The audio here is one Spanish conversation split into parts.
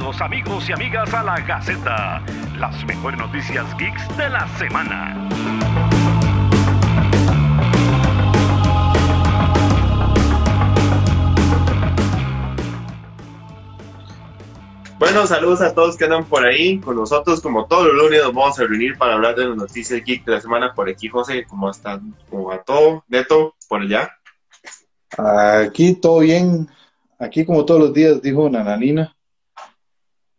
Bienvenidos amigos y amigas a la Gaceta, las mejores noticias geeks de la semana. Bueno, saludos a todos que andan por ahí con nosotros. Como todos los lunes nos vamos a reunir para hablar de las noticias geek de la semana. Por aquí, José, ¿cómo están? ¿Cómo va todo? Neto, por allá. Aquí todo bien. Aquí como todos los días, dijo Nananina.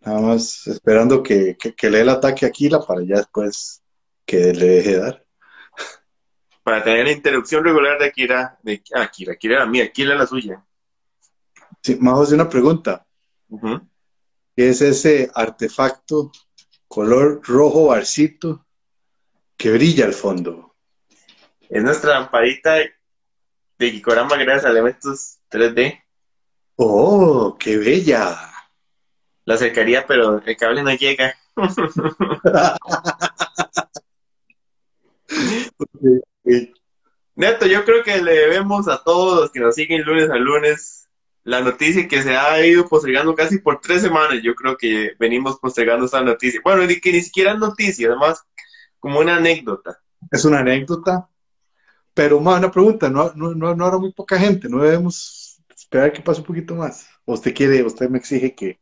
Nada más esperando que, que, le dé el ataque a Aquila para ya después que le deje dar. Para tener la interrupción regular de Akira. De, ah, Akira, Akira era mía, Akira la suya. Sí, más una pregunta. ¿Qué es ese artefacto color rojo barcito que brilla al fondo? Es nuestra lamparita de, de Kikorama gracias a elementos 3D. ¡Oh, qué bella! La acercaría, pero el cable no llega. Neto, yo creo que le debemos a todos los que nos siguen lunes a lunes la noticia que se ha ido postergando casi por tres semanas. Yo creo que venimos postergando esa noticia. Bueno, que ni siquiera es noticia, además, como una anécdota. Es una anécdota. Pero, más una pregunta, no, no, no, no habrá muy poca gente, no debemos esperar que pase un poquito más. ¿O usted quiere, usted me exige que...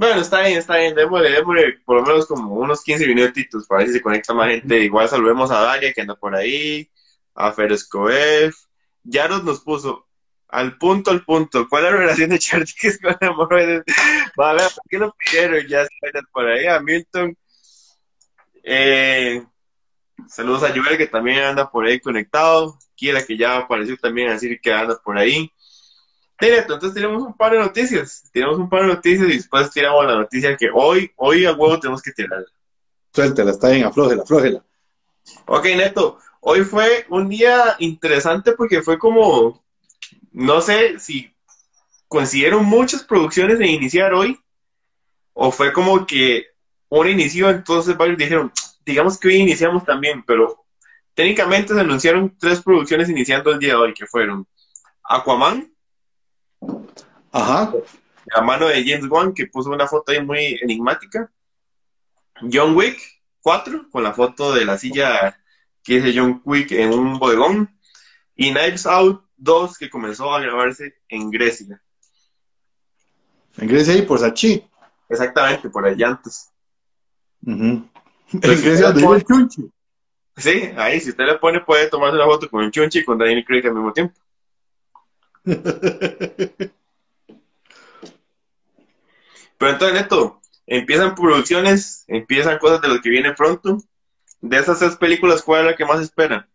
Bueno, está bien, está bien, démosle, démosle por lo menos como unos 15 minutitos para ver si se conecta más gente. Igual saludemos a Dalia que anda por ahí, a Ferescoef. Yaros nos puso, al punto, al punto. ¿Cuál es la relación de Chartix con Hemorroides? Va a ver, ¿por qué lo pidieron? Ya está por ahí. A Milton. Eh, saludos a Joel, que también anda por ahí conectado. Quiera que ya apareció también a decir que anda por ahí. Directo, entonces tenemos un par de noticias. Tenemos un par de noticias y después tiramos la noticia que hoy, hoy a huevo tenemos que tirar. Suéltela, está bien, aflójela, aflójela. Ok, Neto. Hoy fue un día interesante porque fue como no sé si consiguieron muchas producciones de iniciar hoy o fue como que uno inició, entonces varios dijeron, digamos que hoy iniciamos también, pero técnicamente se anunciaron tres producciones iniciando el día de hoy, que fueron Aquaman, Ajá. la mano de James Wan, que puso una foto ahí muy enigmática, John Wick 4, con la foto de la silla que es de John Wick en un bodegón, y Knives Out dos que comenzó a grabarse en Grecia. En Grecia y por Sachi. Exactamente, por allá antes. En Grecia donde el chunchi. Sí, ahí si usted le pone puede tomarse una foto con un chunchi y con Daniel Craig al mismo tiempo. Pero entonces, Neto, empiezan producciones, empiezan cosas de lo que viene pronto. De esas tres películas, ¿cuál es la que más espera?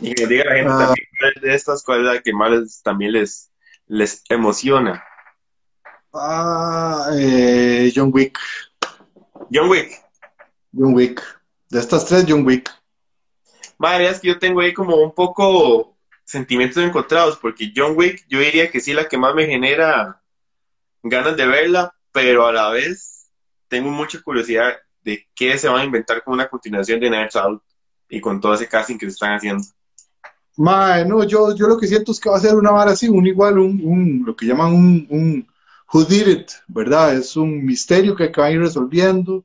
Y que diga la gente ah. también de estas, cuál es la que más también les, les emociona. Ah, eh, John Wick. John Wick. John Wick. De estas tres, John Wick. Madre, es que yo tengo ahí como un poco sentimientos encontrados, porque John Wick, yo diría que sí la que más me genera ganas de verla, pero a la vez tengo mucha curiosidad de qué se va a inventar con una continuación de Night Out y con todo ese casting que se están haciendo. Mae, no, yo, yo lo que siento es que va a ser una vara así, un igual, un, un lo que llaman un, un who did it, ¿verdad? Es un misterio que acaban ir resolviendo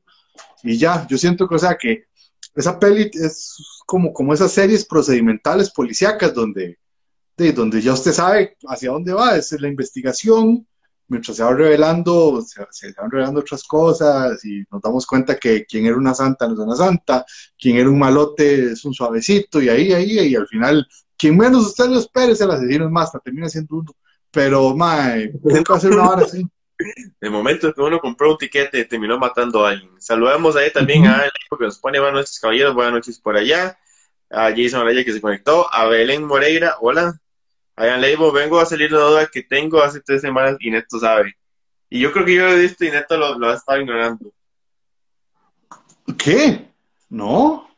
y ya, yo siento que, que esa peli es como, como esas series procedimentales policíacas donde, de, donde ya usted sabe hacia dónde va, es la investigación, mientras se va revelando, se, van revelando otras cosas y nos damos cuenta que quien era una santa no es una santa, quien era un malote es un suavecito y ahí, ahí, y al final, quien menos usted lo espere es el asesino es más, termina siendo uno. Pero, mae, nunca va a ser una hora así. De momento que uno compró un tiquete terminó matando a alguien. Saludamos ahí también a Alex que nos pone buenas noches, caballeros, buenas noches por allá. A Jason Araya que se conectó, a Belén Moreira, hola, Hagan Leibo, vengo a salir de la duda que tengo hace tres semanas y Neto sabe. Y yo creo que yo lo he visto y Neto lo, lo ha estado ignorando. ¿Qué? ¿No?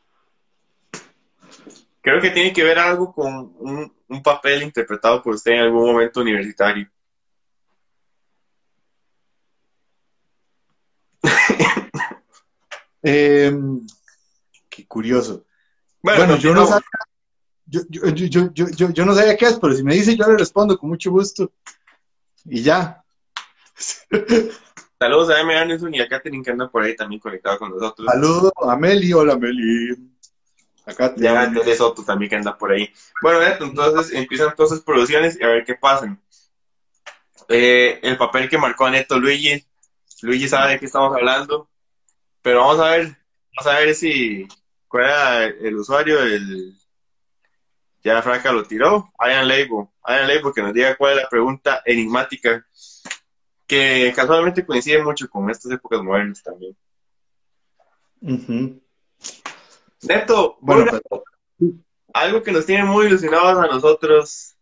Creo que tiene que ver algo con un, un papel interpretado por usted en algún momento universitario. Eh, qué curioso. Bueno, bueno yo no sabía yo, yo, yo, yo, yo no sabía qué es, pero si me dice, yo le respondo con mucho gusto. Y ya. Saludos a M. Anderson y a Katherine que anda por ahí también conectado con nosotros. Saludos a Meli, hola Meli. Acá te Ya Tele Soto también que anda por ahí. Bueno, Neto, entonces empiezan todas sus producciones y a ver qué pasan. Eh, el papel que marcó a Neto Luigi. Luigi sabe de qué estamos hablando. Pero vamos a ver, vamos a ver si cuál era el usuario, el ya Franca lo tiró, Ian Label, Ian Label que nos diga cuál es la pregunta enigmática que casualmente coincide mucho con estas épocas modernas también. Ujú. Neto, Bueno, pero- algo que nos tiene muy ilusionados a nosotros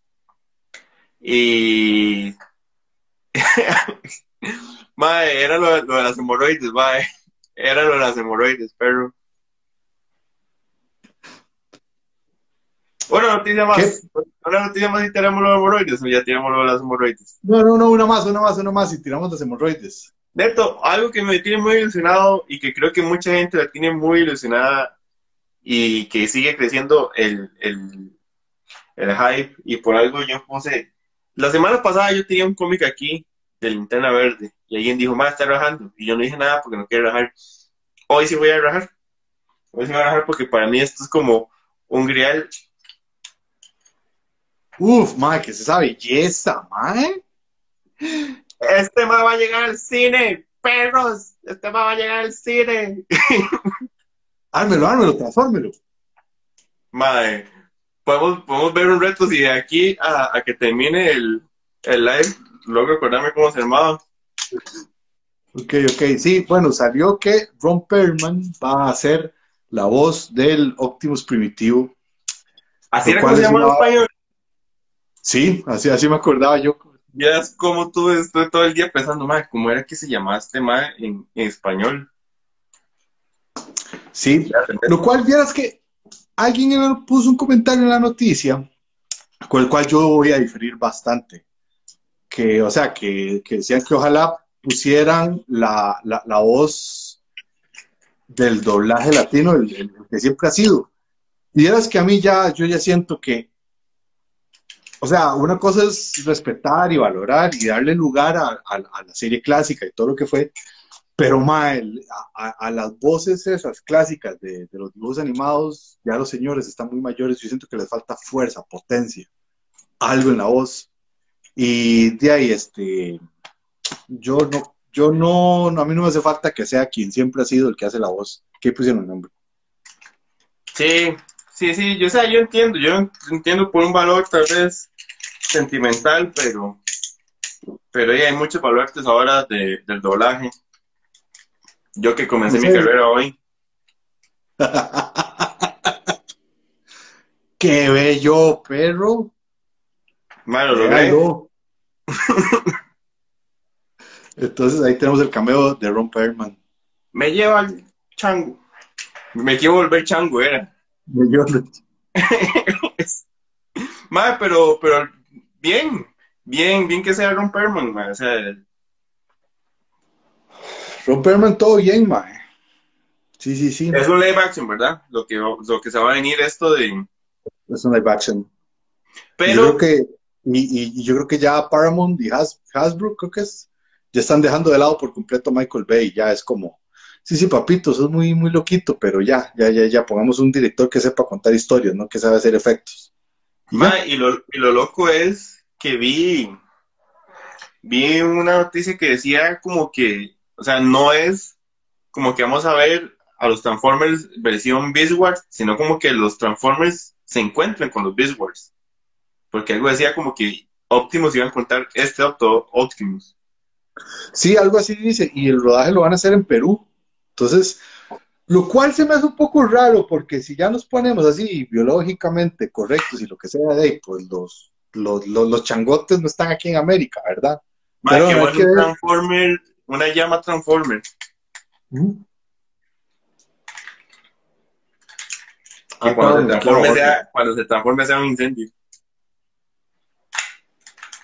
y mae, era lo, lo de las hemorroides, mae. Era lo de las hemorroides, pero una noticia más, una noticia más y tenemos los hemorroides o ya tenemos lo de las hemorroides. No, no, no, una más, una más, una más y tiramos las hemorroides. Neto, algo que me tiene muy ilusionado y que creo que mucha gente la tiene muy ilusionada y que sigue creciendo el, el, el hype y por algo yo puse... La semana pasada yo tenía un cómic aquí de Linterna Verde y alguien dijo, más está rajando y yo no dije nada porque no quiero rajar. Hoy sí voy a rajar. Hoy sí voy a rajar porque para mí esto es como un grial. Uf, mae, que es esa belleza, mae. Este ma va a llegar al cine, perros, este ma va a llegar al cine. Ármelo, ármelo, transfórmelo. Mae, podemos, podemos ver un reto si de aquí a, a que termine el, el live logro acordarme cómo se llamaba. Ok, ok, sí, bueno, salió que Ron Perlman va a ser la voz del Optimus Primitivo. Así era como se es llama en una- español. Sí, así, así me acordaba yo. Ya es como tú estoy todo el día pensando, mae, ¿cómo era que se llamaba este mae en, en español? Sí, Lo cual, vieras que alguien puso un comentario en la noticia, con el cual yo voy a diferir bastante. Que, o sea, que, que decían que ojalá pusieran la, la, la voz del doblaje latino, el, el- el que siempre ha sido. Y vieras que a mí ya, yo ya siento que, o sea, una cosa es respetar y valorar y darle lugar a, a- a la serie clásica y todo lo que fue, pero ma, a- a las voces esas clásicas de, de los dibujos animados, ya los señores están muy mayores, yo siento que les falta fuerza, potencia, algo en la voz. Y de ahí, este, yo no, yo no, a mí no me hace falta que sea quien siempre ha sido el que hace la voz. ¿Qué pusieron el nombre? Sí, sí, sí, yo, o sea, yo entiendo, yo entiendo por un valor tal vez sentimental, pero, pero hay muchos valores ahora de- del doblaje. Yo que comencé ¿En mi carrera hoy, ¡Qué bello, perro! Lo. Entonces ahí tenemos el cameo de Ron Perlman. Me lleva al chango. Me quiero volver chango, era. Yo- Mae, pero, pero bien, bien, bien que sea Ron Perlman, o sea, Ron Perlman, todo bien, mae. Sí, sí, sí. es un live action, ¿verdad? Lo que, lo que se va a venir esto de... Es un live action. yo Pero, creo que, y, y- yo creo que ya Paramount y Has- Hasbro, creo que es, ya están dejando de lado por completo Michael Bay. Ya es como, sí, sí, papito, eso es muy, muy loquito, pero ya, ya, ya, ya, pongamos un director que sepa contar historias, ¿no? Que sabe hacer efectos. Mae, y lo, y lo loco es que vi, vi una noticia que decía como que, o sea, no es como que vamos a ver a los Transformers versión Beast Wars, sino como que los Transformers se encuentran con los Beast Wars. Porque algo decía como que Optimus iba a encontrar este Opto Optimus. Sí, algo así dice, y el rodaje lo van a hacer en Perú. Entonces, lo cual se me hace un poco raro, porque si ya nos ponemos así biológicamente correctos y lo que sea de ahí, pues los, los, los, los changotes no están aquí en América, ¿verdad? Pero que bueno, un. Transformer, una llama Transformer. Ah, Y cuando se, transforme sea, cuando se transforme sea un incendio.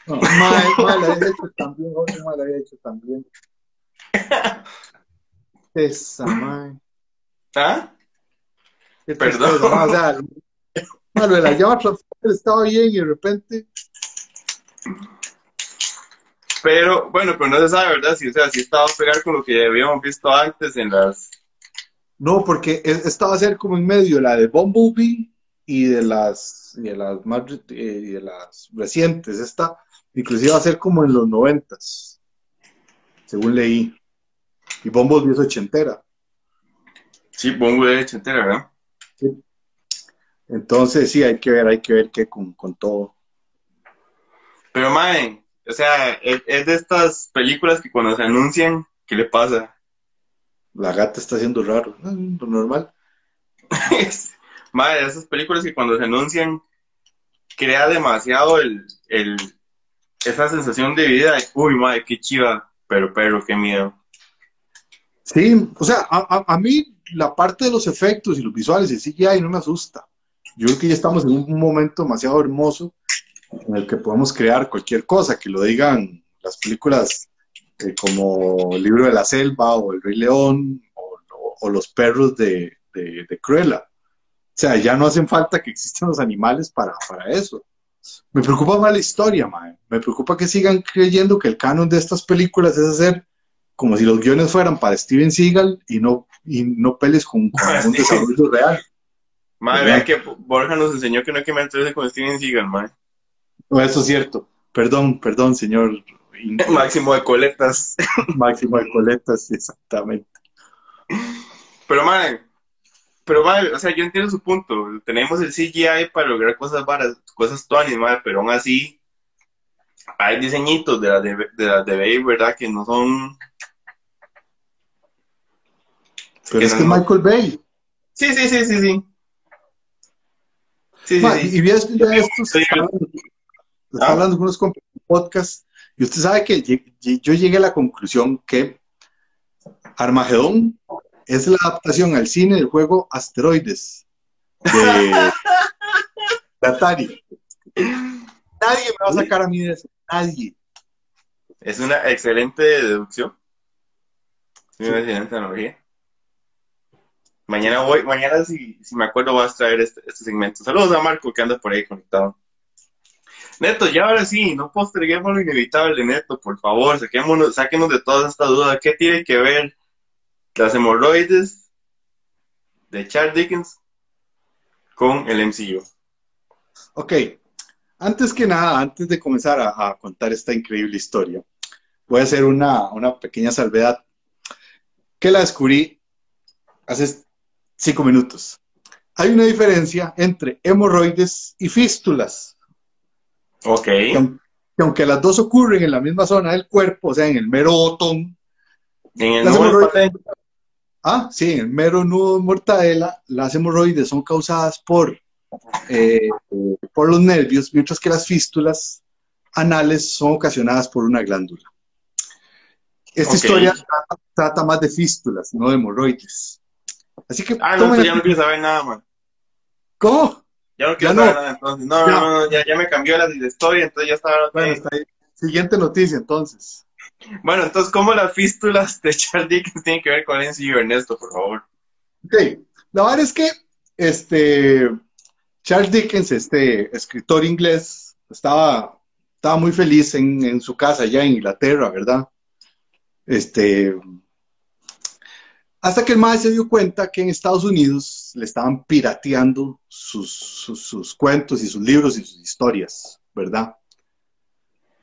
No, mal, mal, lo había hecho también, mal lo había hecho también. Esa, mae. ¿Ah? Perdón. mae, o sea, mae, lo de la llama estaba bien y de repente. Pero, bueno, pero no se sabe, ¿verdad? Si, o sea, si estaba a pegar con lo que habíamos visto antes en las... No, porque e- esta va a ser como en medio la de Bumblebee y de las, y de las, más, eh, y de las recientes. Esta inclusive va a ser como en los noventas, según leí. Y Bumblebee es ochentera. Sí, pongo de entera, ¿verdad? Entonces sí, hay que ver, hay que ver qué con, con todo. Pero, mae, o sea, es, es de estas películas que cuando se anuncian, ¿qué le pasa? La gata está haciendo raro, lo normal. Madre, esas películas que cuando se anuncian crea demasiado el, el, esa sensación de vida. de, Uy, madre, qué chiva, pero, pero, qué miedo. Sí, o sea, a, a- a mí la parte de los efectos y los visuales y CGI no me asusta. Yo creo que ya estamos en un momento demasiado hermoso en el que podemos crear cualquier cosa, que lo digan las películas eh, como Libro de la Selva o El Rey León o Los Perros de, de, de Cruella. O sea, ya no hacen falta que existan los animales para, para eso. Me preocupa más la historia, mae. Me preocupa que sigan creyendo que el canon de estas películas es hacer como si los guiones fueran para Steven Seagal y no, y no peles con, un desarrollo real. Madre, que Borja nos enseñó que no hay que meterse con Steven Seagal, madre. No, eso es cierto. Perdón, perdón, señor Máximo de coletas. Máximo de Coletas, exactamente. Pero, madre, pero, madre, o sea, yo entiendo su punto. Tenemos el CGI para lograr cosas varas, cosas tuanis, madre, pero aún así hay diseñitos de las de, de, las de Babe, ¿verdad? Que no son... Pero que es no- que Michael Bay. Sí, sí, sí, sí, sí. Sí, sí, Ma, sí. Y vieras que de estos Sí. estaba, estaba Ah. hablando con unos compa- podcast y usted sabe que yo llegué a la conclusión que Armagedón es la adaptación al cine del juego Asteroides de, de Atari. Nadie me va a sacar a mí de eso. Nadie. Es una excelente deducción. Es una excelente analogía. Mañana voy, mañana si, si me acuerdo voy a traer este, este segmento. Saludos a Marco que anda por ahí conectado. Neto, ya ahora sí, no posterguemos lo inevitable, Neto, por favor, saquémonos, sáquenos de todas estas dudas. ¿Qué tiene que ver las hemorroides de Charles Dickens con el MCU? Ok, antes que nada, antes de comenzar a, a contar esta increíble historia, voy a hacer una, una pequeña salvedad que la descubrí hace cinco minutos. Hay una diferencia entre hemorroides y fístulas, Ok. que, aun- que aunque las dos ocurren en la misma zona del cuerpo, o sea, en el mero botón, En el Las hemorroides-. Ah, sí, el mero nudo de mortadela, las hemorroides son causadas por, eh, por los nervios, mientras que las fístulas anales son ocasionadas por una glándula. Esta historia trata, trata más de fístulas, no de hemorroides. Así que, Ah, no, entonces ya no quiero saber nada, man. ¿cómo? Ya no quiero Ya saber no. nada, entonces. No, Ya. no, no, ya, ya me cambió la, la historia, entonces ya estaba. Bueno, está ahí. Siguiente noticia, entonces. Bueno, entonces, ¿cómo las fístulas de Charles Dickens tienen que ver con el MCU, Ernesto, por favor? Ok, la verdad es que este, Charles Dickens, este escritor inglés, estaba, estaba muy feliz en, su casa allá en Inglaterra, ¿verdad? Este, hasta que el maestro se dio cuenta que en Estados Unidos le estaban pirateando sus, sus cuentos y sus libros y sus historias, ¿verdad?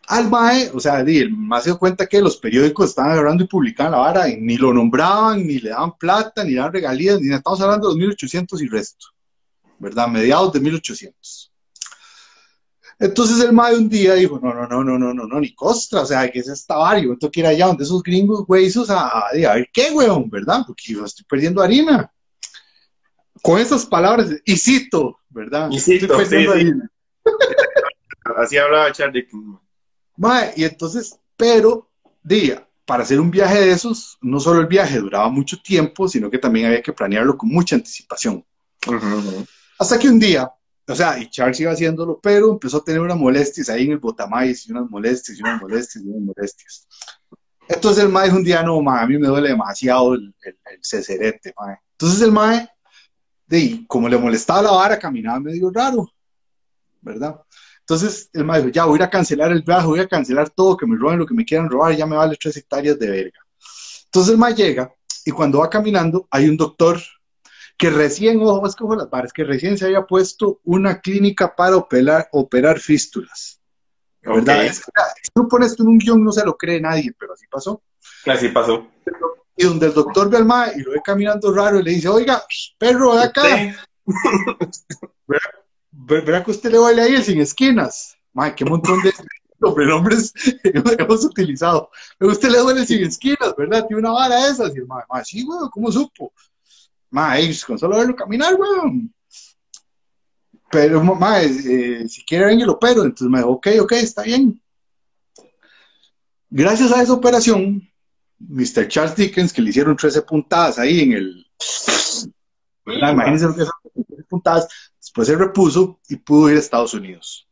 Al MAE, o sea, el MAE se dio cuenta que los periódicos estaban agarrando y publicaban la vara y ni lo nombraban, ni le daban plata, ni le daban regalías, ni. Estamos hablando de los 1800 y resto, ¿verdad? Mediados de 1800. Entonces el MAE un día dijo, no, no, no, no, no, no, no, ni costra, o sea, que es esta vara, yo tengo que ir allá donde esos gringos, güey, esos a, a, a ver qué, weón, ¿verdad? Porque yo estoy perdiendo harina. Con esas palabras, y cito, ¿verdad? Y cito, Estoy perdiendo sí, sí. harina. Así hablaba man. Mae, y entonces, pero, día, para hacer un viaje de esos, no solo el viaje duraba mucho tiempo, sino que también había que planearlo con mucha anticipación. Hasta que un día, o sea, y Charles iba haciéndolo, pero empezó a tener unas molestias ahí en el botamais, y unas molestias, y unas molestias, y unas molestias. Entonces el mae dijo un día, no, mae, a mí me duele demasiado el, el, el cecerete, mae. Entonces el mae, de, como le molestaba la vara, caminaba medio raro, ¿verdad? Entonces el mae dijo, ya voy a cancelar el viaje, voy a cancelar todo, que me roben lo que me quieran robar, ya me vale tres hectáreas de verga. Entonces el mae llega y cuando va caminando hay un doctor que recién, ojo, es que las barras, que recién se había puesto una clínica para operar, operar fístulas. ¿Verdad? Ok. Es que, si tú pones esto en un guion no se lo cree nadie, pero así pasó. Así pasó. Y donde el doctor ve al mae y lo ve caminando raro y le dice, oiga, perro, ve acá. Sí. Ver- Verá que usted le vale ahí el sin esquinas. Mae, qué montón de sobrenombres hemos utilizado. Pero usted le duele el sin esquinas, ¿verdad? Tiene una vara de esas. Y el sí, weón, ¿cómo supo? Pues, con solo verlo caminar, weón. Pero, mae, eh, si quiere venga y lo opero. Entonces me dijo, ok, ok, está bien. Gracias a esa operación, Mr. Charles Dickens, que le hicieron 13 puntadas ahí en el... ¿verdad? Imagínense lo que son 13 puntadas. Después se repuso y pudo ir a Estados Unidos.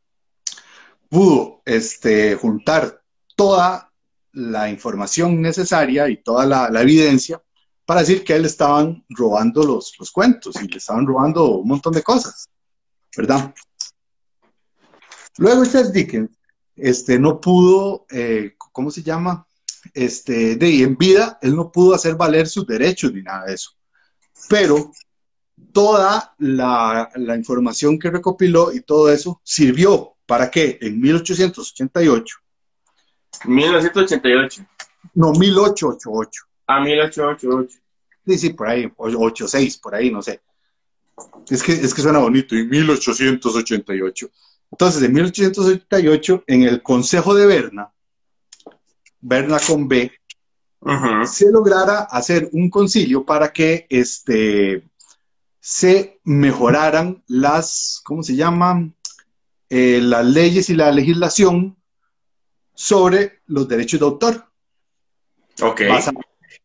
Pudo este, juntar toda la información necesaria y toda la, evidencia para decir que él estaban robando los, los cuentos y le estaban robando un montón de cosas, ¿verdad? Luego Charles Dickens este, no pudo, eh, ¿cómo se llama? Este, de en vida, él no pudo hacer valer sus derechos ni nada de eso. Pero toda la, la información que recopiló y todo eso sirvió para que en 1888, 1988. no, 1888, A 1888. sí, sí, por ahí, o- 86, por ahí, no sé. Es que, es que suena bonito, en 1888. Entonces, en 1888, en el Consejo de Berna, Berna con B, se lograra hacer un concilio para que este, se mejoraran las, ¿cómo se llaman? Eh, las leyes y la legislación sobre los derechos de autor, Ok. basa-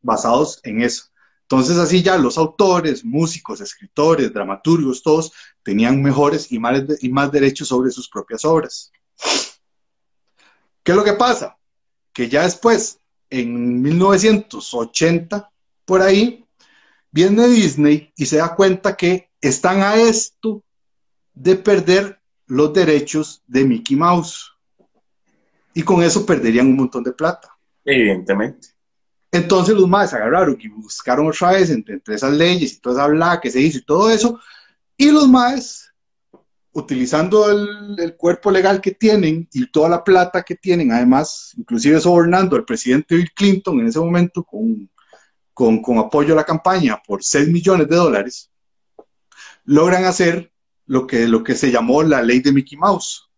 basados en eso. Entonces así ya los autores, músicos, escritores, dramaturgos, todos tenían mejores y más, y más derechos sobre sus propias obras. ¿Qué es lo que pasa? Que ya después, en 1980, por ahí, viene Disney y se da cuenta que están a esto de perder los derechos de Mickey Mouse. Y con eso perderían un montón de plata. Evidentemente. Entonces los más agarraron y buscaron otra vez entre, entre esas leyes y toda esa bla que se hizo y todo eso. Y los más, utilizando el, el cuerpo legal que tienen y toda la plata que tienen, además, inclusive sobornando al presidente Bill Clinton en ese momento con, con, con apoyo a la campaña por 6 millones de dólares, logran hacer lo que, lo que se llamó la ley de Mickey Mouse,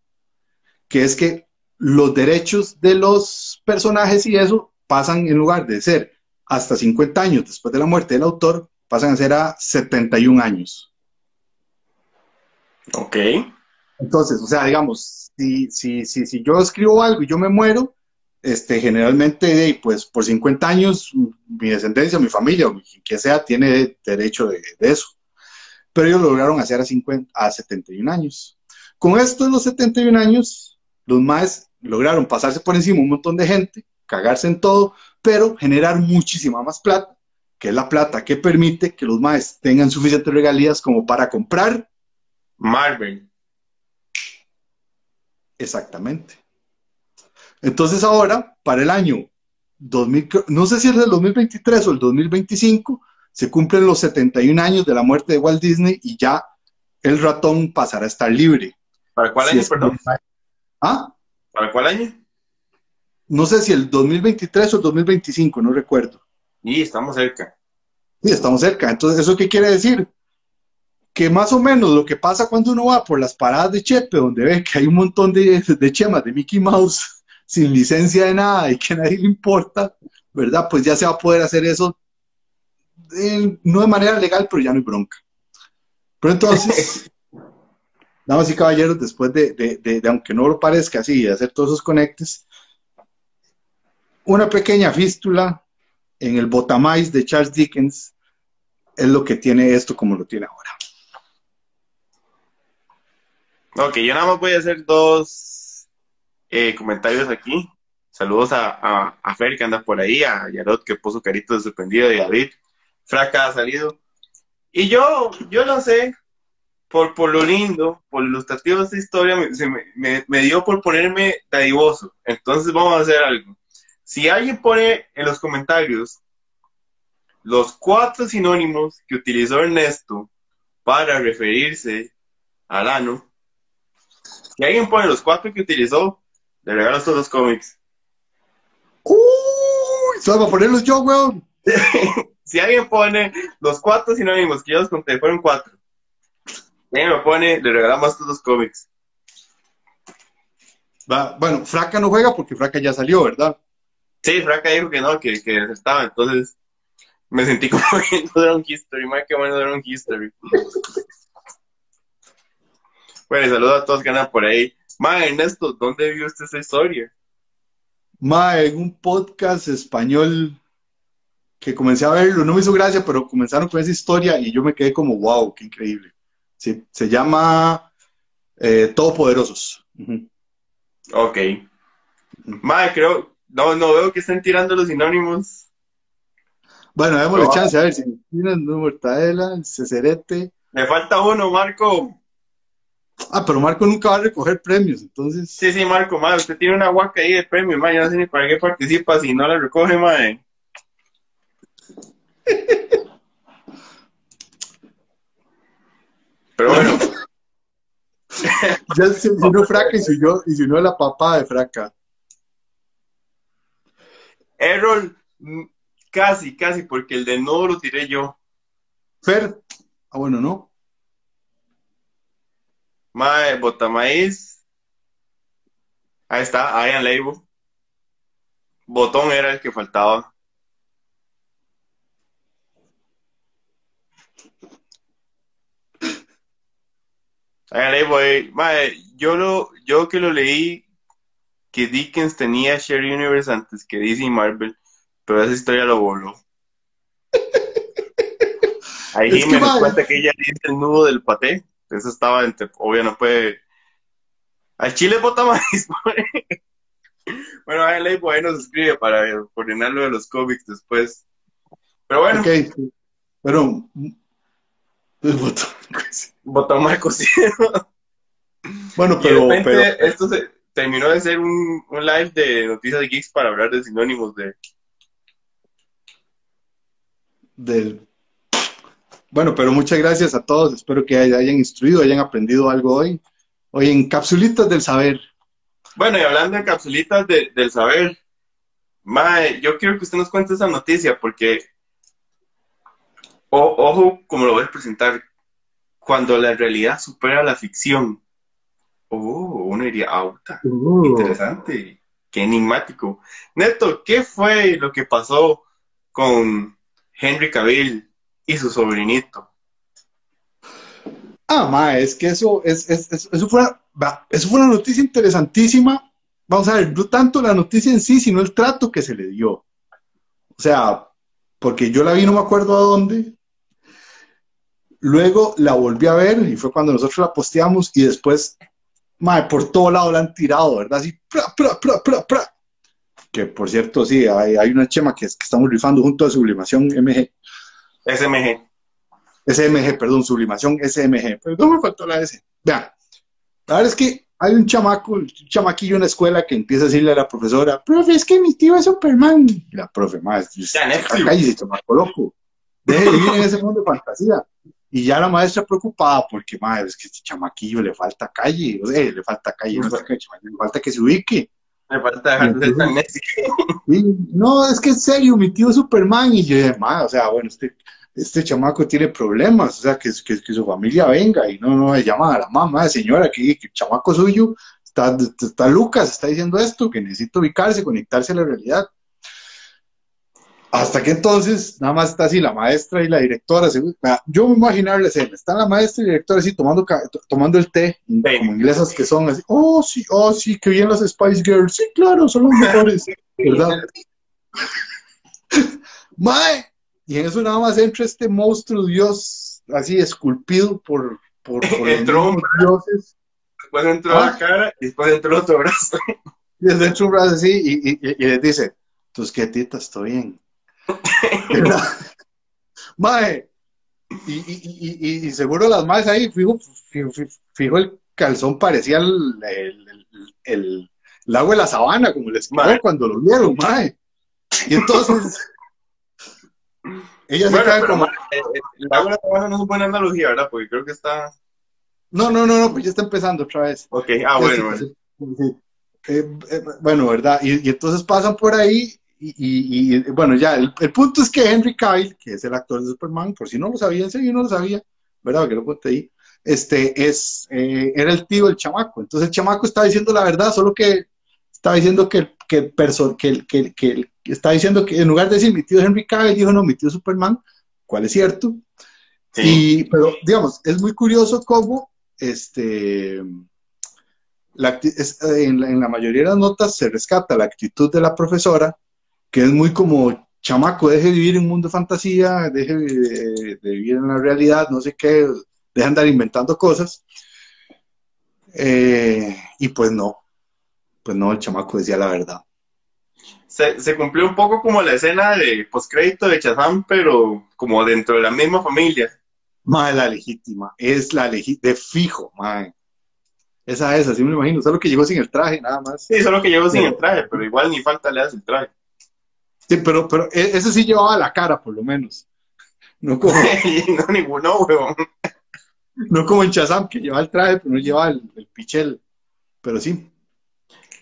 que es que los derechos de los personajes y eso pasan en lugar de ser hasta 50 años después de la muerte del autor, pasan a ser a 71 años. Ok. Entonces, o sea, digamos, si, si, si, si yo escribo algo y yo me muero, este, generalmente, pues por 50 años, mi descendencia, mi familia, o quien sea, tiene derecho de, de eso. Pero ellos lograron hacer a, 50, a 71 años. Con esto de los 71 años, los más lograron pasarse por encima un montón de gente, cagarse en todo, pero generar muchísima más plata, que es la plata que permite que los maes tengan suficientes regalías como para comprar Marvel. Exactamente. Entonces ahora, para el año 2000, no sé si es el 2023 o el 2025, se cumplen los 71 años de la muerte de Walt Disney y ya el ratón pasará a estar libre. ¿Para cuál Si año, es perdón? Ah, ¿Para cuál año? no sé si el 2023 o el 2025, no recuerdo. Y estamos cerca. Sí, estamos cerca. Entonces, ¿eso qué quiere decir? Que más o menos lo que pasa cuando uno va por las paradas de Chepe, donde ve que hay un montón de, de chemas de Mickey Mouse sin licencia de nada y que a nadie le importa, ¿verdad? Pues ya se va a poder hacer eso, eh, no de manera legal, pero ya no hay bronca. Pero entonces, damas y caballeros, después de, de- de- de, aunque no lo parezca así, de hacer todos esos conectes, una pequeña fístula en el botamais de Charles Dickens es lo que tiene esto como lo tiene ahora. Ok, yo nada más voy a hacer dos eh, comentarios aquí. Saludos a, a, a Fer que anda por ahí, a Yarot que puso carito de sorprendido y a David. Fraca ha salido. Y yo, yo no sé por, por lo lindo, por lo ilustrativo de esta historia, me, se me, me- me dio por ponerme dadivoso. Entonces vamos a hacer algo. Si alguien pone en los comentarios los cuatro sinónimos que utilizó Ernesto para referirse al ano, si alguien pone los cuatro que utilizó, le regalo estos dos cómics. Uy, solo para ponerlos yo, weón. Si alguien pone los cuatro sinónimos que yo les conté, fueron cuatro. Si alguien me pone, le regalamos estos dos cómics. Va, bueno, Fraca no juega porque Fraca ya salió, ¿verdad? Sí, Franca dijo que no, que, que estaba, entonces me sentí como viendo Drone History, más que bueno Drone History. Bueno, saludos a todos que andan por ahí. Ma, Ernesto, ¿dónde vio usted esa historia? Ma, en un podcast español que comencé a verlo, no me hizo gracia, pero comenzaron con esa historia y yo me quedé como, wow, qué increíble. Sí, se llama eh, Todopoderosos. Ujú. Ok. Ma, creo, no, no veo que estén tirando los sinónimos. Bueno, démosle No. chance, a ver si tienen mortadela, cecerete. Me falta uno, Marco. Ah, pero Marco nunca va a recoger premios, entonces. Sí, sí, Marco, ma, usted tiene una guaca ahí de premio, ma, yo no sé ni para qué participa si no la recoge, ma. Pero bueno, Ya se unió Fraca y se unió, y se unió la papá de Fraca. Errol, mm, casi, casi, porque el de no lo tiré yo. Fer, ah, bueno, no. Mae, Botamaíz. Ahí está, Ian Label. Botón era el que faltaba. Ian Label, eh, mae, yo lo, yo que lo leí, que Dickens tenía Share Universe antes que DC y Marvel, pero esa historia lo voló. Ahí me cuenta que ella dice el nudo del paté. Eso estaba entre, obvio, no puede. Al chile bota más. bueno, ahí pues, ahí nos escribe para coordinar lo de los cómics después. Pero bueno, Ok, mm, bota más cocido. Bueno, Y de pero, repente pero esto se terminó de ser un, un live de noticias de geeks para hablar de sinónimos de. del. Bueno, pero muchas gracias a todos. Espero que hay- hayan instruido, hayan aprendido algo hoy. Hoy en Capsulitas del Saber. Bueno, y hablando de capsulitas de- del saber, Mae, yo quiero que usted nos cuente esa noticia porque, o- ojo, como lo voy a presentar, cuando la realidad supera la ficción. Oh, uno diría, auta, interesante, qué enigmático. Neto, ¿qué fue lo que pasó con Henry Cavill y su sobrinito? Ah, ma, es que eso, es, es- es- eso, fue, va, eso fue una noticia interesantísima. Vamos a ver, no tanto la noticia en sí, sino el trato que se le dio. O sea, porque yo la vi, no me acuerdo a dónde. Luego la volví a ver y fue cuando nosotros la posteamos y después, ma, por todo lado la han tirado, ¿verdad? Así, pra, pra, pra. Que por cierto, sí, hay, hay una chema que, que estamos rifando junto a Sublimación MG. SMG. SMG, perdón, sublimación SMG. Perdón, me faltó la S. Vean, la verdad es que hay un chamaco, un chamaquillo en la escuela que empieza a decirle a la profesora, profe, es que mi tío es Superman. Y la profe, más, cállese, chamaco loco. Deje de vivir en ese mundo de fantasía. Y ya la maestra preocupada porque, madre, es que este chamaquillo le falta calle, o sea, le falta calle, no, le falta que se ubique. Me falta dejar de ser tan necio. Y, no, es que en serio, mi tío es Superman. Y yo dije, "Ma, o sea, bueno, este, este chamaco tiene problemas, o sea, que, que, que su familia venga y no, no le llama a la mamá, señora, que, que el chamaco suyo está, está Lucas, está diciendo esto, que necesita ubicarse, conectarse a la realidad. Hasta que entonces, nada más está así la maestra y la directora. se- vea, yo me imaginar la escena, está la maestra y la directora así tomando, tomando el té, como inglesas que son, así, oh sí, oh sí, que bien las Spice Girls, sí, claro, son los mejores, ¿verdad? Mae, y en eso nada más entra este monstruo dios, así esculpido por, por, por los Entró mismos dioses, Después entró Ah. la cara y después entró otro brazo. y desde entra un brazo así, y, y, les dice, tus quietitas, estoy bien. Mae, Y, y, y, y seguro las más ahí, fijo, fijo, fijo, el calzón parecía el, el, el, el, agua de la sabana, como les quedó cuando lo vieron, mae. Y entonces, ella se Bueno, pero, como... eh, eh, no es una buena analogía, ¿verdad? Porque creo que está... No, no, no, no, pues ya está empezando otra vez. Ok, ah, bueno, bueno. Sí. Eh, eh, bueno, ¿verdad? Y, y entonces pasan por ahí y, y- y, bueno, ya, el, el punto es que Henry Cavill, que es el actor de Superman, por si no lo sabían, si yo no lo sabía, ¿verdad? Que lo conté ahí, este, es, eh, era el tío del chamaco. Entonces el chamaco está diciendo la verdad, solo que está diciendo que, el- que, que, que, el- que el- que está diciendo que en lugar de decir mi tío es Henry Cavill, dijo no, mi tío es Superman, cuál es cierto. Sí. Y, pero, digamos, es muy curioso cómo, este, la acti- es- eh, en, la, en la mayoría de las notas se rescata la actitud de la profesora, que es muy como, chamaco, deje de vivir en un mundo de fantasía, deje de, de vivir en la realidad, no sé qué, deje de andar inventando cosas. Eh, y pues no, pues no, el chamaco decía la verdad. Se, se cumplió un poco como la escena de postcrédito de Shazam, pero como dentro de la misma familia. Mae, la legítima, es la legítima, de fijo, mae. Esa es, así me lo imagino, solo que llegó sin el traje, nada más. Sí, solo que llegó sin el traje, pero igual ni falta le hace el traje. Sí, pero, pero e- ese sí llevaba la cara, por lo menos. No como, no, ninguno, weón. no como en Shazam, que llevaba el traje, pero no llevaba el, el pichel. Pero sí.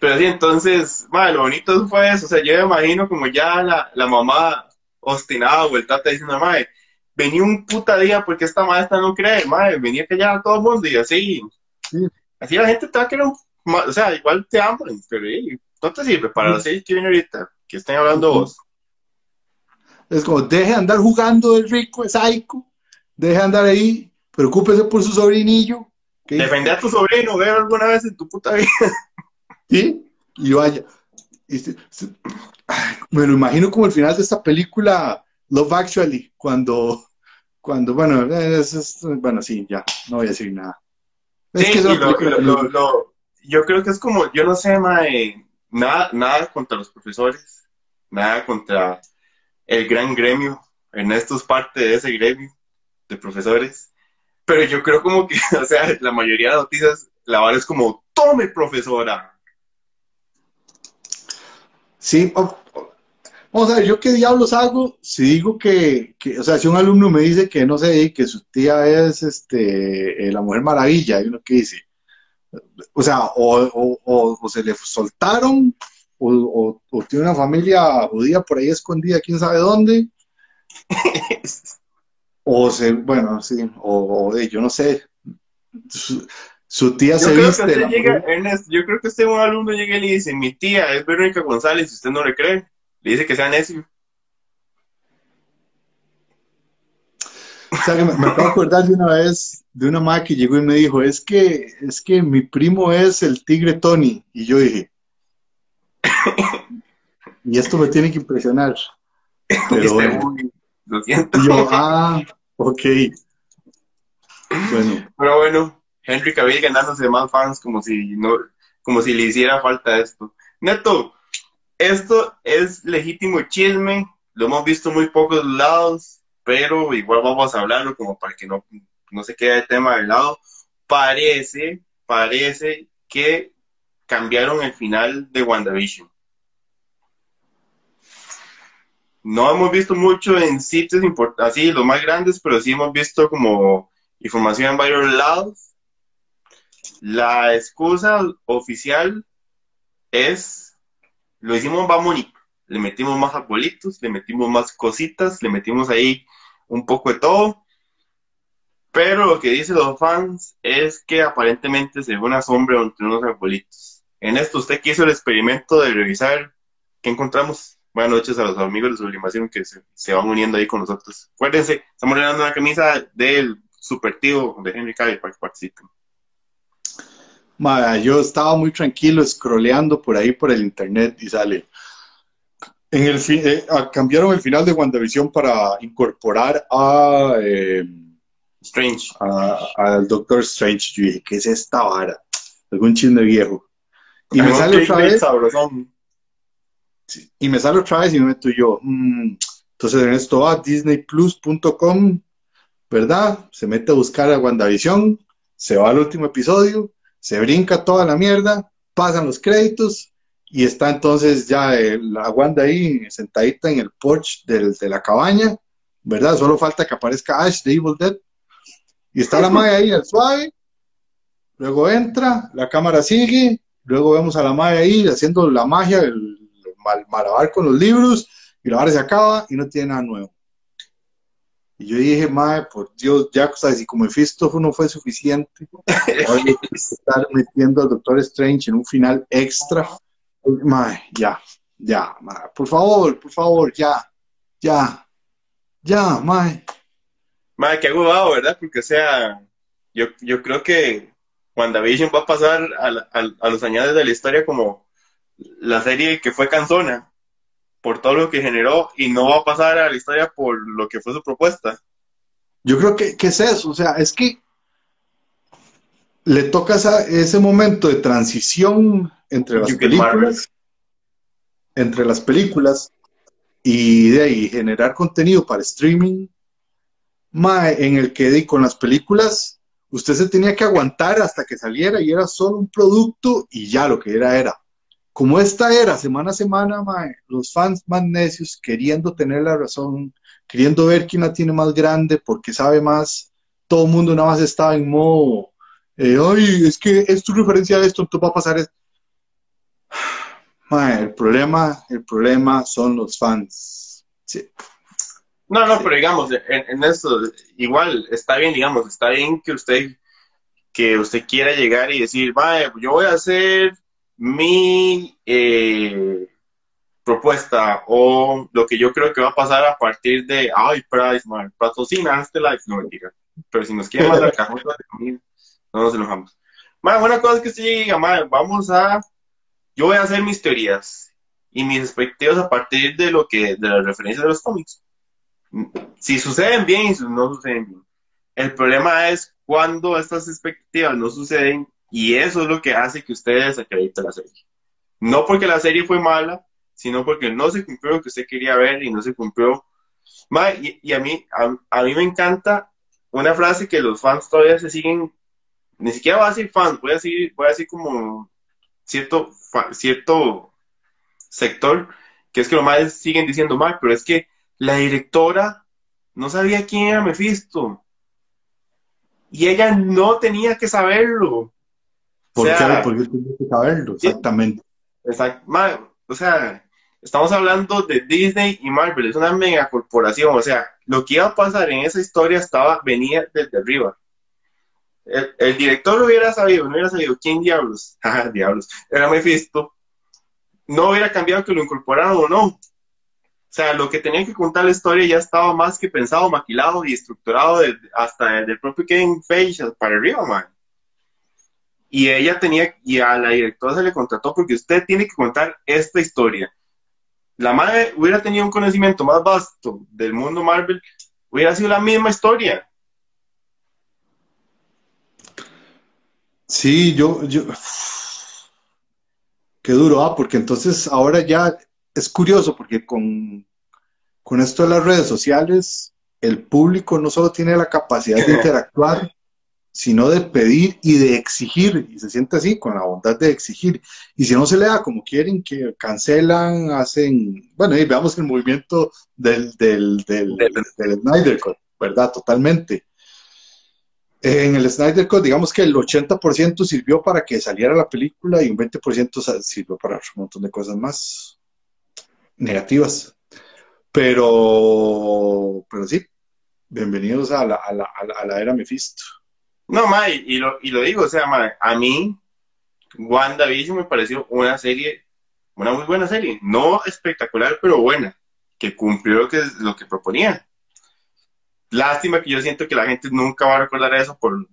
Pero sí, entonces, madre, lo bonito fue eso. O sea, yo me imagino como ya la, la mamá obstinada o el tata diciendo, madre, venía un puta día porque esta maestra no cree, madre, venía a callar a todo el mundo y así. Sí. Así la gente te va a querer, o sea, igual te aman, pero eh, no te sirve para las seis que viene ahorita, que estén hablando vos. Es como, deje de andar jugando el rico, es psycho, deje de andar ahí, preocúpese por su sobrinillo. ¿ok? Defender a tu sobrino, ver alguna vez en tu puta vida. ¿Sí? Y vaya. Y se- se- ay, me lo imagino como el final de esta película Love Actually, cuando, cuando bueno, es- es- bueno, sí, ya, no voy a decir nada. Es Sí, que es y una lo- lo- yo creo que es como, yo no sé, mae, nada, nada contra los profesores, nada contra el gran gremio. Ernesto es parte de ese gremio de profesores. Pero yo creo como que, o sea, la mayoría de las noticias, la vara es como, tome profesora. Sí, vamos a ver, ¿yo qué diablos hago si digo que, que, o sea, si un alumno me dice que, no sé, que su tía es este, eh, la Mujer Maravilla, y uno que dice, o sea, o, o- o- o se le soltaron, o, tiene una familia judía por ahí escondida, quién sabe dónde, o se, bueno, sí, o, yo no sé, su, tía Yo se creo viste, la llega, Ernesto, yo creo que usted un alumno llega y le dice, mi tía es Verónica González, y usted no le cree. Le dice que sea necio. O sea, que me, me acabo de acordar de una vez de una madre que llegó y me dijo, es que, es que mi primo es el tigre Tony. Y yo dije, y esto me tiene que impresionar. Pero bueno, lo siento. y yo, ah, ok. Bueno, Pero bueno, Henry Cavill ganándose más fans como si no, como si le hiciera falta esto. Neto, esto es legítimo chisme, lo hemos visto muy pocos lados, pero igual vamos a hablarlo como para que no, no se quede el tema de lado. Parece, parece que cambiaron el final de WandaVision. No hemos visto mucho en sitios así, los más grandes, pero sí hemos visto como información en varios lados. La excusa oficial es, lo hicimos bonito, le metimos más arbolitos, le metimos más cositas, le metimos ahí un poco de todo, pero lo que dicen los fans es que aparentemente se ve una sombra entre unos arbolitos. En esto usted que hizo el experimento de revisar qué encontramos. Buenas noches a los amigos de Sublimación que se, se van uniendo ahí con nosotros. Acuérdense, estamos regalando una camisa del super tío de Henry Cavill para que participen. Ma, yo estaba muy tranquilo scrolleando por ahí por el internet y sale. En el eh, ah, cambiaron el final de WandaVision para incorporar a, eh, Strange. al Doctor Strange. Yo dije, ¿qué es esta vara? Algún chisme viejo. Y me sale otra vez, sí, y me sale otra vez y me meto yo. mm, entonces en esto va disneyplus.com ¿verdad? Se mete a buscar a WandaVision, se va al último episodio, se brinca toda la mierda, pasan los créditos y está entonces ya la Wanda ahí sentadita en el porch de la cabaña, ¿verdad? Solo falta que aparezca Ash de Evil Dead. Y está la Maya ahí al suave, luego entra, la cámara sigue, luego vemos a la Maya ahí haciendo la magia, el, malabar con los libros, y la hora se acaba y no tiene nada nuevo. Y yo dije, madre, por Dios, ya, o sea, si como Mephisto no fue suficiente, ahora estar metiendo al Doctor Strange en un final extra. Madre, ya, ya, madre, por favor, por favor, ya, ya, ya, madre. Madre, qué agudado, ¿verdad? Porque, o sea, yo, yo creo que WandaVision va a pasar a, a los años de la historia como la serie que fue canzona por todo lo que generó y no va a pasar a la historia por lo que fue su propuesta. Yo creo que, es eso, o sea, es que le toca ese momento de transición entre las películas, entre las películas y de ahí generar contenido para streaming, en el que con las películas usted se tenía que aguantar hasta que saliera y era solo un producto y ya lo que era era como esta era semana a semana, los fans más necios queriendo tener la razón, queriendo ver quién la tiene más grande porque sabe más, todo el mundo nada más estaba en modo, eh, ay, es que es tu referencia a esto, entonces va a pasar esto. el problema, el problema son los fans. No, no, pero digamos, en, en eso, igual, está bien, digamos, está bien que usted, que usted quiera llegar y decir, vaya, yo voy a hacer mi eh, propuesta o lo que yo creo que va a pasar a partir de, ay, Price, man, patrocina este live, no mentira. Pero si nos quieren mandar cajones de comida, no nos enojamos. Más buena cosa es que usted diga, vamos a, yo voy a hacer mis teorías y mis expectativas a partir de lo que, de las referencias de los cómics. Si suceden bien y si no suceden bien. El problema es cuando estas expectativas no suceden y eso es lo que hace que ustedes acrediten la serie. No porque la serie fue mala, sino porque no se cumplió lo que usted quería ver y no se cumplió. y, a, mí, a, mí me encanta una frase que los fans todavía se siguen, ni siquiera voy a decir fans, voy a decir, voy a decir como cierto, cierto sector, que es que los más siguen diciendo mal, pero es que la directora no sabía quién era Mephisto. Y ella no tenía que saberlo. ¿Por qué? Porque tenía que saberlo, exactamente. Exacto. O sea, estamos hablando de Disney y Marvel, es una mega corporación, o sea, lo que iba a pasar en esa historia estaba, venía desde arriba. El, director lo hubiera sabido, no hubiera sabido quién diablos, diablos, era Mephisto, no hubiera cambiado que lo incorporaron o no. O sea, lo que tenía que contar la historia ya estaba más que pensado, maquilado y estructurado hasta el propio Kevin Feige para arriba, man y ella tenía, y a la directora se le contrató porque usted tiene que contar esta historia. La madre hubiera tenido un conocimiento más vasto del mundo Marvel, hubiera sido la misma historia. Sí, yo, yo, qué duro, ah, porque entonces ahora ya es curioso, porque con, con esto de las redes sociales, el público no solo tiene la capacidad de interactuar, sino de pedir y de exigir, y se siente así, con la bondad de exigir. Y si no se le da como quieren, que cancelan, hacen, bueno, y veamos el movimiento del, del, del, del Snyder Cut, ¿verdad? Totalmente. En el Snyder Cut, digamos que el 80% sirvió para que saliera la película y un 20% sirvió para un montón de cosas más negativas. Pero, pero sí, bienvenidos a la, a la, a la era Mephisto. No, ma, y, lo, y lo digo, o sea, ma, a mí, WandaVision me pareció una serie, una muy buena serie. No espectacular, pero buena, que cumplió lo que, lo que proponía. Lástima que yo siento que la gente nunca va a recordar eso por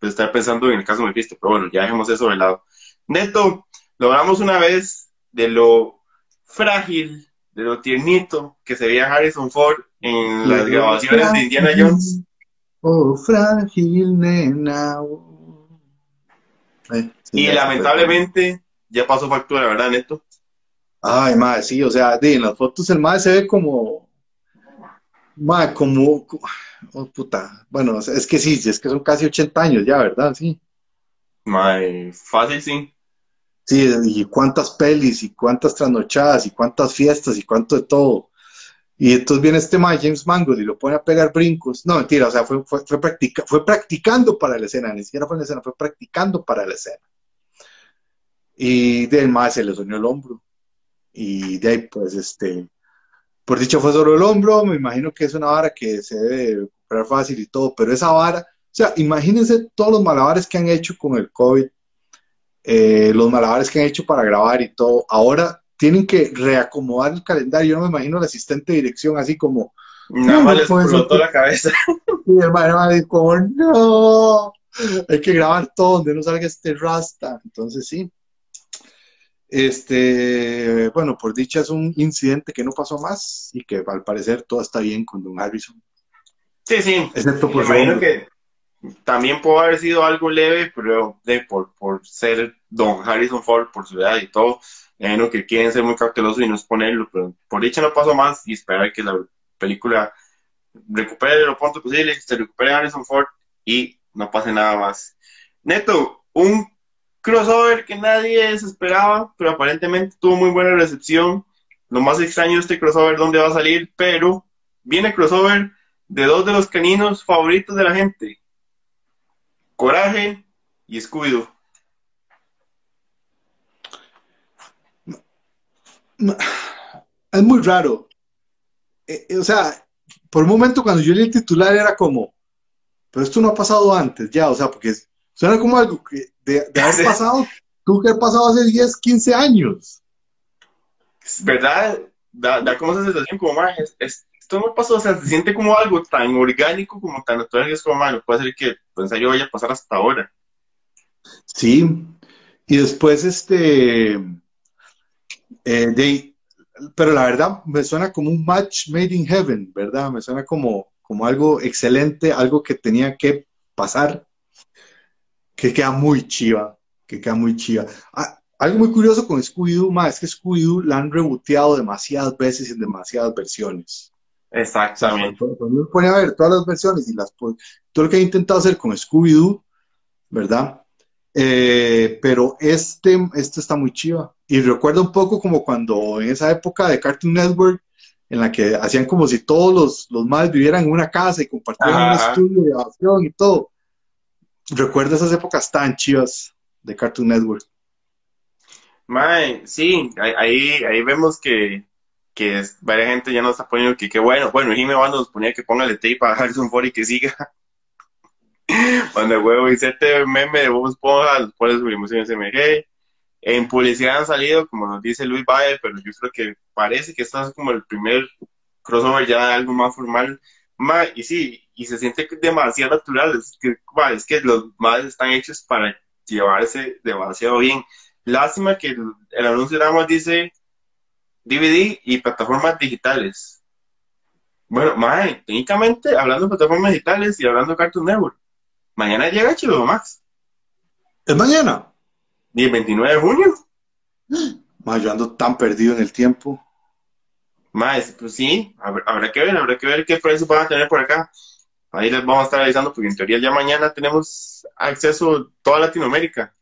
estar pensando en el caso de Mephisto, pero bueno, ya dejemos eso de lado. Neto, logramos una vez de lo frágil, de lo tiernito que se veía Harrison Ford en las grabaciones de Indiana Jones. Oh, frágil nena. y lamentablemente ya pasó factura, ¿verdad, Neto? Ay, madre, sí, o sea, en las fotos el madre se ve como. Ma, como, oh, puta, bueno, es que sí, es que son casi 80 años ya, ¿verdad? Sí. Mae, fácil, sí. Sí, y cuántas pelis, y cuántas trasnochadas, y cuántas fiestas, y cuánto de todo. Y entonces viene este ma, James Mangold, y lo pone a pegar brincos. No, mentira, o sea, fue, fue, fue, practica, fue practicando para la escena, ni siquiera fue en la escena, fue practicando para la escena. Y del más se le soñó el hombro. Y de ahí, pues, este, por dicho fue solo el hombro, me imagino que es una vara que se debe recuperar fácil y todo, pero esa vara, o sea, imagínense todos los malabares que han hecho con el COVID, eh, los malabares que han hecho para grabar y todo. Ahora tienen que reacomodar el calendario. Yo no me imagino el asistente de dirección así como. Nada más les explotó la cabeza. Y el hermano como, no, hay que grabar todo donde no salga este rasta. Entonces, sí. Este, bueno, por dicha es un incidente que no pasó más y que al parecer todo está bien con Don Harrison. Sí, sí. Excepto por Me imagino que también pudo haber sido algo leve, pero de por, por ser Don Harrison Ford, por su edad y todo, que quieren ser muy cautelosos y no exponerlo, pero por dicha no pasó más y esperar que la película recupere lo pronto posible, se recupere Harrison Ford y no pase nada más. Neto, un crossover que nadie se esperaba, pero aparentemente tuvo muy buena recepción. Lo más extraño de este crossover, dónde va a salir, pero viene crossover de dos de los caninos favoritos de la gente. Coraje y Scooby-Doo. Es muy raro. Eh, eh, o sea, por un momento cuando yo leí el titular era como, pero esto no ha pasado antes ya, o sea, porque suena como algo que de, haber pasado, tuvo que haber pasado hace 10, 15 años. ¿Verdad? Da, da como esa sensación como, más, esto no pasó, o sea, se siente como algo tan orgánico, como tan natural, es como, no puede ser que pues, yo vaya a pasar hasta ahora. Sí, y después este, eh, de, pero la verdad me suena como un match made in heaven, ¿verdad? Me suena como, como algo excelente, algo que tenía que pasar, que queda muy chiva, que queda muy chiva. Ah, algo muy curioso con Scooby-Doo, es que Scooby-Doo la han reboteado demasiadas veces en demasiadas versiones. Exactamente. Cuando uno pone a ver todas las versiones y las todo lo que he intentado hacer con Scooby-Doo, ¿verdad? Eh, pero este, este está muy chiva. Y recuerda un poco como cuando en esa época de Cartoon Network, en la que hacían como si todos los, los más vivieran en una casa y compartieran un estudio de grabación y todo. Recuerda esas épocas tan chivas de Cartoon Network. Mae, sí, ahí, ahí vemos que, que varias gente ya nos está poniendo que qué bueno. Bueno, Jimmy Bando nos ponía que póngale tape a Harrison Ford y que siga. Cuando el huevo dice este meme de Bob Esponja, después subimos en SMG. En publicidad han salido, como nos dice Luis Bayer, pero yo creo que parece que esto es como el primer crossover ya algo más formal. y sí, y se siente demasiado natural. Es que, es que los más están hechos para llevarse demasiado bien. Lástima que el, anuncio de más dice DVD y plataformas digitales. Bueno, más técnicamente, hablando de plataformas digitales y hablando de Cartoon Network, mañana llega HBO Max. ¿Es mañana? ¿Y el 29 de junio? Más yo ando tan perdido en el tiempo. Más, pues sí, habrá que ver, habrá que ver qué precios van a tener por acá. Ahí les vamos a estar avisando porque en teoría ya mañana tenemos acceso a toda Latinoamérica.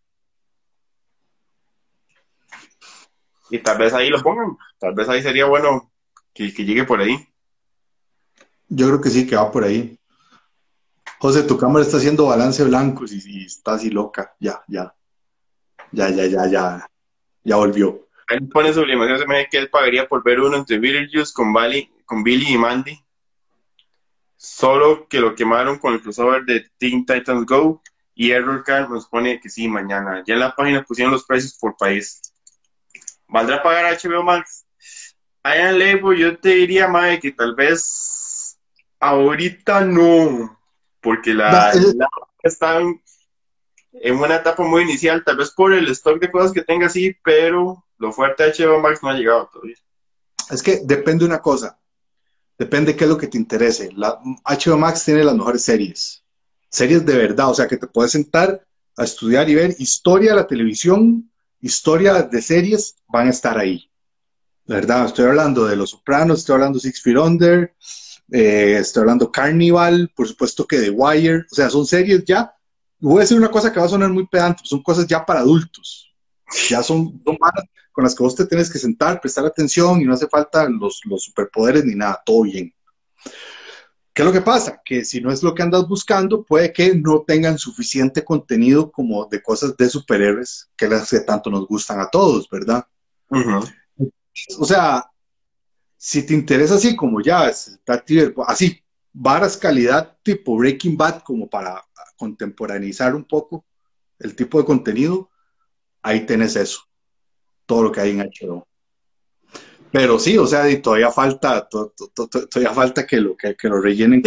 Y tal vez ahí lo pongan, tal vez ahí sería bueno que, llegue por ahí. Yo creo que sí, que va por ahí. José, tu cámara está haciendo balance blanco y, está así loca. Ya, ya. Ya, ya, ya, ya. Ya volvió. Él pone sublimación, se me que él pagaría por ver uno entre Beetlejuice con, con Billy y Mandy. Solo que lo quemaron con el crossover de Teen Titans Go. Y Errorcar nos pone que sí, mañana. Ya en la página pusieron los precios por país. ¿Valdrá pagar HBO Max? Ian Label, yo te diría, Mae, que tal vez ahorita no. Porque la, la están en una etapa muy inicial, tal vez por el stock de cosas que tenga así, pero lo fuerte de HBO Max no ha llegado todavía. Es que depende de una cosa, depende qué es lo que te interese. La, HBO Max tiene las mejores series, series de verdad, o sea que te puedes sentar a estudiar y ver historia de la televisión, historia de series, van a estar ahí. ¿Verdad? Estoy hablando de Los Sopranos, estoy hablando de Six Feet Under, eh, estoy hablando Carnival, por supuesto que The Wire, o sea, son series ya, voy a decir una cosa que va a sonar muy pedante, son cosas ya para adultos, ya son, son con las que vos te tienes que sentar, prestar atención y no hace falta los, los superpoderes ni nada, todo bien. ¿Qué es lo que pasa? Que si no es lo que andas buscando, puede que no tengan suficiente contenido como de cosas de superhéroes que las que tanto nos gustan a todos, ¿verdad? O sea, si te interesa así como ya, así, varas calidad tipo Breaking Bad como para contemporaneizar un poco el tipo de contenido, ahí tenés eso todo lo que hay en HBO. Pero sí, o sea, todavía falta, todavía falta que lo, que, lo rellenen.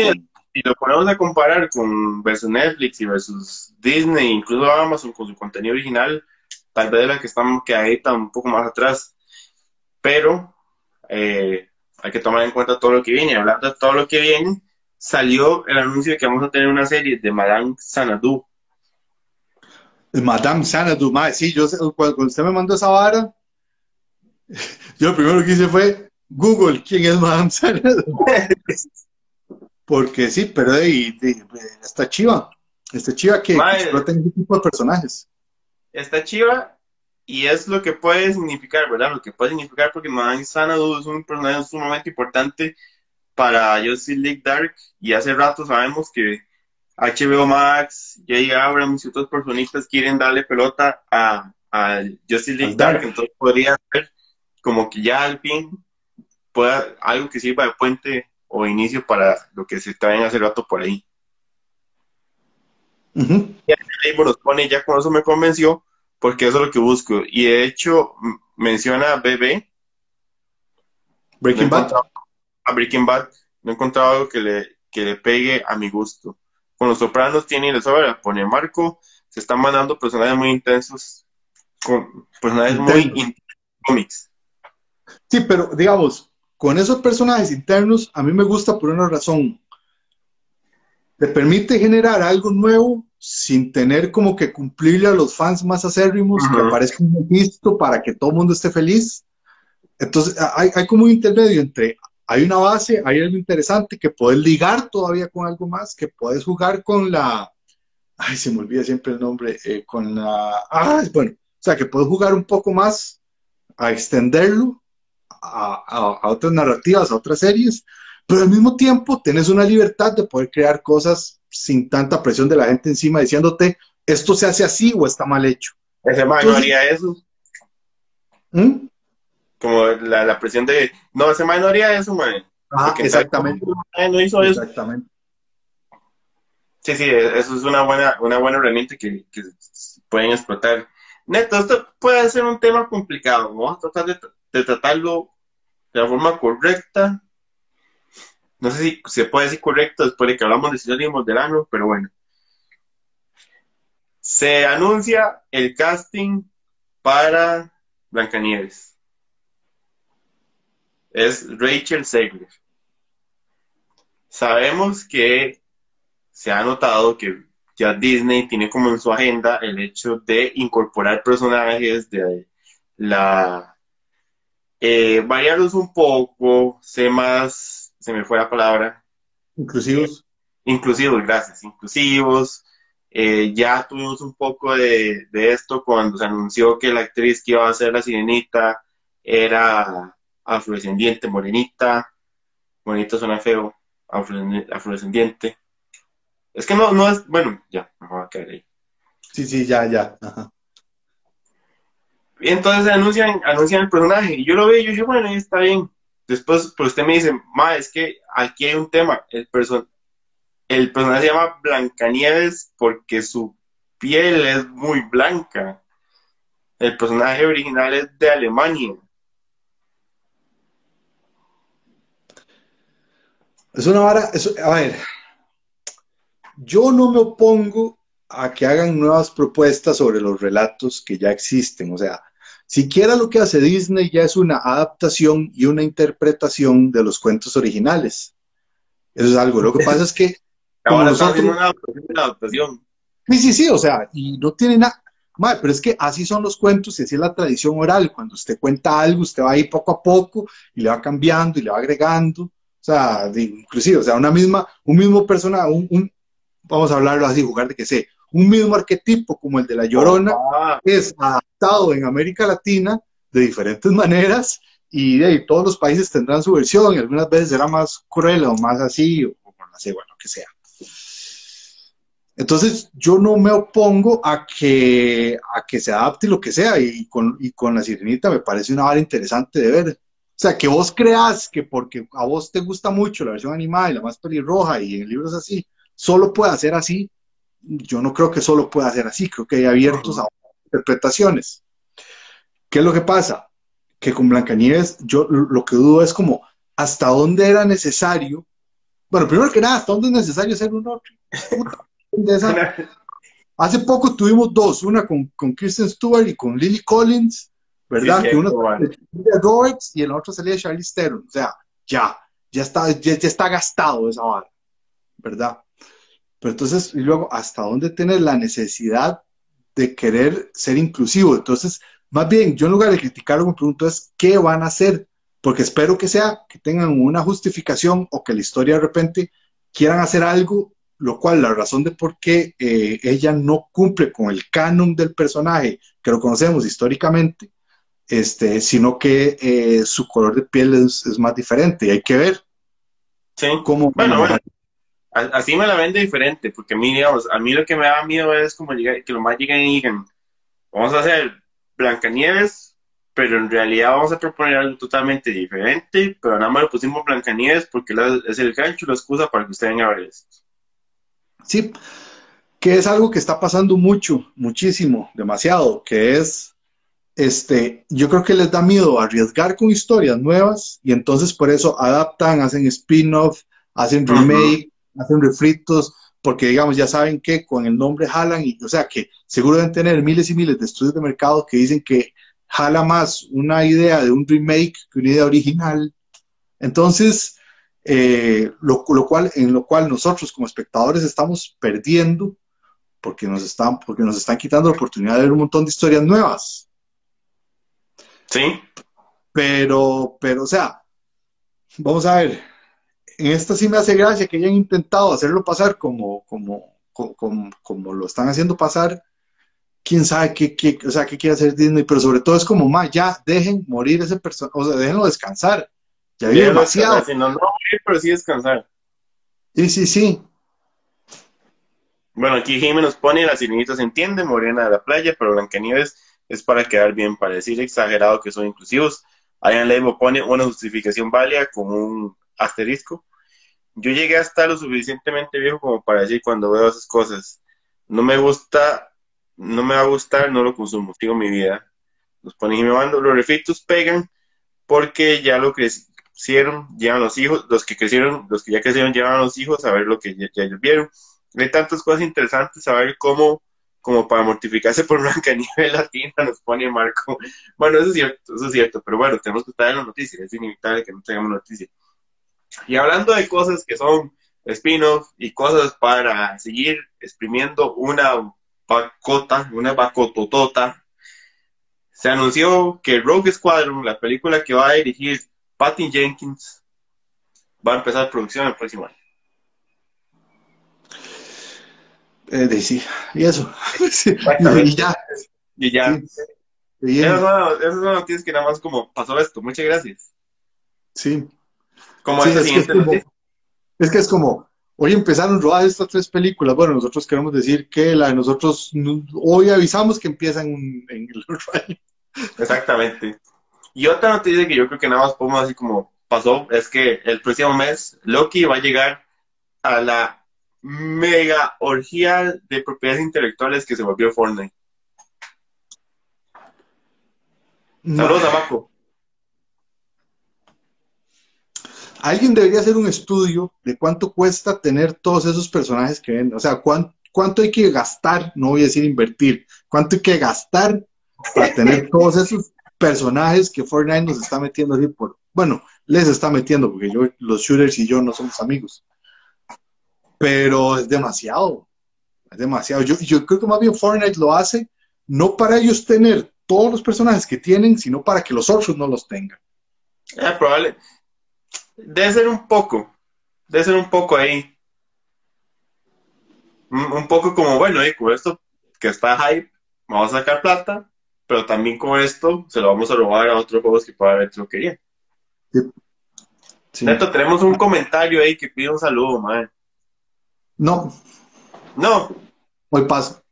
Si lo ponemos a comparar con versus Netflix y versus Disney, incluso Amazon con su contenido original, tal vez la que estamos que ahí está un poco más atrás. Pero eh, hay que tomar en cuenta todo lo que viene. Hablando de todo lo que viene, salió el anuncio de que vamos a tener una serie de Madame Sanadu. Madame Sanadu, sí, yo cuando usted me mandó esa vara, yo lo primero que hice fue Google, ¿quién es Madame Sanadu? Porque sí, pero ahí está chiva, está chiva que explota ese tipo de personajes. Está chiva y es lo que puede significar, ¿verdad? Lo que puede significar porque Madame Sanadu es un personaje sumamente importante para Justice League Dark y hace rato sabemos que HBO Max, Jay Abrams y otros personistas quieren darle pelota a, a Justice League Dark, entonces podría ser como que ya al fin pueda algo que sirva de puente o inicio para lo que se traen hace rato por ahí. Ya nos pone, ya con eso me convenció, porque eso es lo que busco. Y de hecho, menciona BB. Breaking Bad. A Breaking Bad. No he encontrado algo que le, que le pegue a mi gusto con los sopranos tiene la sobra, pone Marco, se están mandando personajes muy intensos, con personajes muy intensos cómics. Sí, pero digamos, con esos personajes internos, a mí me gusta por una razón. Te permite generar algo nuevo sin tener como que cumplirle a los fans más acérrimos, que aparezca un visto para que todo el mundo esté feliz. Entonces, hay, hay como un intermedio entre hay una base, hay algo interesante que puedes ligar todavía con algo más, que puedes jugar con la, ay, se me olvida siempre el nombre, eh, con la, ah, bueno, o sea, que puedes jugar un poco más a extenderlo a, otras narrativas, a otras series, pero al mismo tiempo tienes una libertad de poder crear cosas sin tanta presión de la gente encima diciéndote, esto se hace así o está mal hecho. Ese man no haría eso. ¿Mm? como la, la presión de, no, ese man no haría eso, man. Ah, exactamente. No hizo eso. Exactamente. Sí, sí, eso es una buena, una buena herramienta que, que pueden explotar. Neto, esto puede ser un tema complicado. Vamos a tratar de, de, tratarlo de la forma correcta. No sé si se puede decir correcto después de que hablamos de sinónimos del año, pero bueno. Se anuncia el casting para Blancanieves es Rachel Segler. Sabemos que se ha notado que ya Disney tiene como en su agenda el hecho de incorporar personajes de la eh, variarlos un poco, sé más, se me fue la palabra. Inclusivos. inclusivos, gracias, inclusivos. Eh, ya tuvimos un poco de, de, esto cuando se anunció que la actriz que iba a ser la sirenita era afrodescendiente, morenita, morenita suena feo, afrodescendiente. Es que no, no es, bueno, ya, me voy a quedar ahí. Sí, sí, ya, ya. Y entonces anuncian, anuncian el personaje, y yo lo veo y yo digo, bueno, está bien. Después, pues usted me dice, ma, es que aquí hay un tema, el, person el personaje se llama Blancanieves porque su piel es muy blanca. El personaje original es de Alemania. Es una vara, a ver, yo no me opongo a que hagan nuevas propuestas sobre los relatos que ya existen. O sea, siquiera lo que hace Disney ya es una adaptación y una interpretación de los cuentos originales. Eso es algo. Lo que pasa es que... Ahora nosotros... una adaptación. Sí, sí, sí, o sea, y no tiene nada... Pero es que así son los cuentos y así es la tradición oral. Cuando usted cuenta algo, usted va ahí poco a poco y le va cambiando y le va agregando. O sea, inclusive, o sea, una misma, un mismo persona, un, vamos a hablarlo así, jugar de que sé, un mismo arquetipo como el de la Llorona Ah, es adaptado en América Latina de diferentes maneras y de todos los países tendrán su versión y algunas veces será más cruel o más así o, o no sé, bueno, lo que sea. Entonces, yo no me opongo a que, a que se adapte lo que sea, y con, y con la sirenita me parece una vara interesante de ver. O sea, que vos creas que porque a vos te gusta mucho la versión animada y la más pelirroja y en libros así, solo puede ser así. Yo no creo que solo pueda ser así, creo que hay abiertos a interpretaciones. ¿Qué es lo que pasa? Que con Blancanieves, yo lo que dudo es como hasta dónde era necesario. Bueno, primero que nada, hasta dónde es necesario ser un otro. Hace poco tuvimos dos, una con, con Kristen Stewart y con Lily Collins, ¿verdad? Sí, que uno vale. salía de Roberts y el otro salía de Charlize Theron. O sea, ya, ya está, ya, ya está gastado esa vara, ¿verdad? Pero entonces, y luego, ¿hasta dónde tienes la necesidad de querer ser inclusivo? Entonces, más bien, yo en lugar de criticarlo, me pregunto es, ¿qué van a hacer? Porque espero que sea, que tengan una justificación o que la historia de repente quieran hacer algo, lo cual la razón de por qué eh, ella no cumple con el canon del personaje, que lo conocemos históricamente, este, sino que eh, su color de piel es, es más diferente y hay que ver Sí. cómo... Bueno, bueno. Así me la vende diferente, porque a mí, digamos, a mí lo que me da miedo es como llegar, que lo más lleguen y digan, vamos a hacer Blancanieves, pero en realidad vamos a proponer algo totalmente diferente, pero nada más le pusimos Blancanieves porque la- es el gancho, la excusa para que usted venga a ver esto. Sí, que es algo que está pasando mucho, muchísimo, demasiado, que es, este, yo creo que les da miedo arriesgar con historias nuevas y entonces por eso adaptan, hacen spin-off, hacen remake, hacen refritos, porque digamos, ya saben que con el nombre jalan, y, o sea, que seguro deben tener miles y miles de estudios de mercado que dicen que jala más una idea de un remake que una idea original. Entonces, eh, lo, lo cual, en lo cual nosotros como espectadores estamos perdiendo porque nos están, porque nos están quitando la oportunidad de ver un montón de historias nuevas. ¿Sí? Pero, pero, o sea, vamos a ver, en esta sí me hace gracia que hayan intentado hacerlo pasar como, como, co- como, como lo están haciendo pasar. Quién sabe qué, qué, o sea, qué quiere hacer Disney, pero sobre todo es como, más ya, dejen morir ese personaje, o sea, déjenlo descansar. Ya vive demasiado. si no, no morir, pero sí descansar. Sí, sí, sí. Bueno, aquí Jiménez nos pone, la sirenita se entiende, morena de la playa, pero Blancanieves es para quedar bien, para decir exagerado que son inclusivos. Ian Leibo pone una justificación válida con un asterisco. Yo llegué a estar lo suficientemente viejo como para decir cuando veo esas cosas, no me gusta, no me va a gustar, no lo consumo, sigo mi vida. Nos pone Jiménez Bando, los refritos pegan porque ya lo crecieron, llevan los hijos, los que crecieron, los que ya crecieron llevan a los hijos a ver lo que ya, ellos vieron hay tantas cosas interesantes saber cómo, como para mortificarse por Blancanieves latina, nos pone Marco. Bueno, eso es cierto, eso es cierto, pero bueno, tenemos que estar en las noticias, es inevitable que no tengamos noticias. Y hablando de cosas que son spin-off y cosas para seguir exprimiendo una bacota, una bacototota, se anunció que Rogue Squadron, la película que va a dirigir Patty Jenkins, va a empezar producción el próximo año. Eh, de, sí, y eso. Sí, y ya. Y ya. Sí. Esas son, esas son noticias que nada más como pasó esto. Muchas gracias. Sí. Como Sí, esta es, que es, como, noticia. es que es como, hoy empezaron rodadas estas tres películas. Bueno, nosotros queremos decir que la de nosotros, no- hoy avisamos que empiezan en, en el otro año. Exactamente. Y otra noticia que yo creo que nada más podemos así como pasó es que el próximo mes Loki va a llegar a la mega orgía de propiedades intelectuales que se volvió Fortnite. Saludos a Marco. Alguien debería hacer un estudio de cuánto cuesta tener todos esos personajes que ven. O sea, cuán- cuánto hay que gastar, no voy a decir invertir, cuánto hay que gastar para tener todos esos personajes que Fortnite nos está metiendo así por, bueno, les está metiendo, porque yo, los shooters y yo no somos amigos. Pero es demasiado, es demasiado. Yo, yo creo que más bien Fortnite lo hace no para ellos tener todos los personajes que tienen, sino para que los otros no los tengan. Eh, probable. Debe ser un poco, debe ser un poco ahí. Un, un poco como, bueno, eh, con esto que está hype, vamos a sacar plata, pero también con esto se lo vamos a robar a otros juegos que pueda haber troquería. Sí. Neto, tenemos un comentario ahí que pide un saludo, madre. No, No, hoy paso.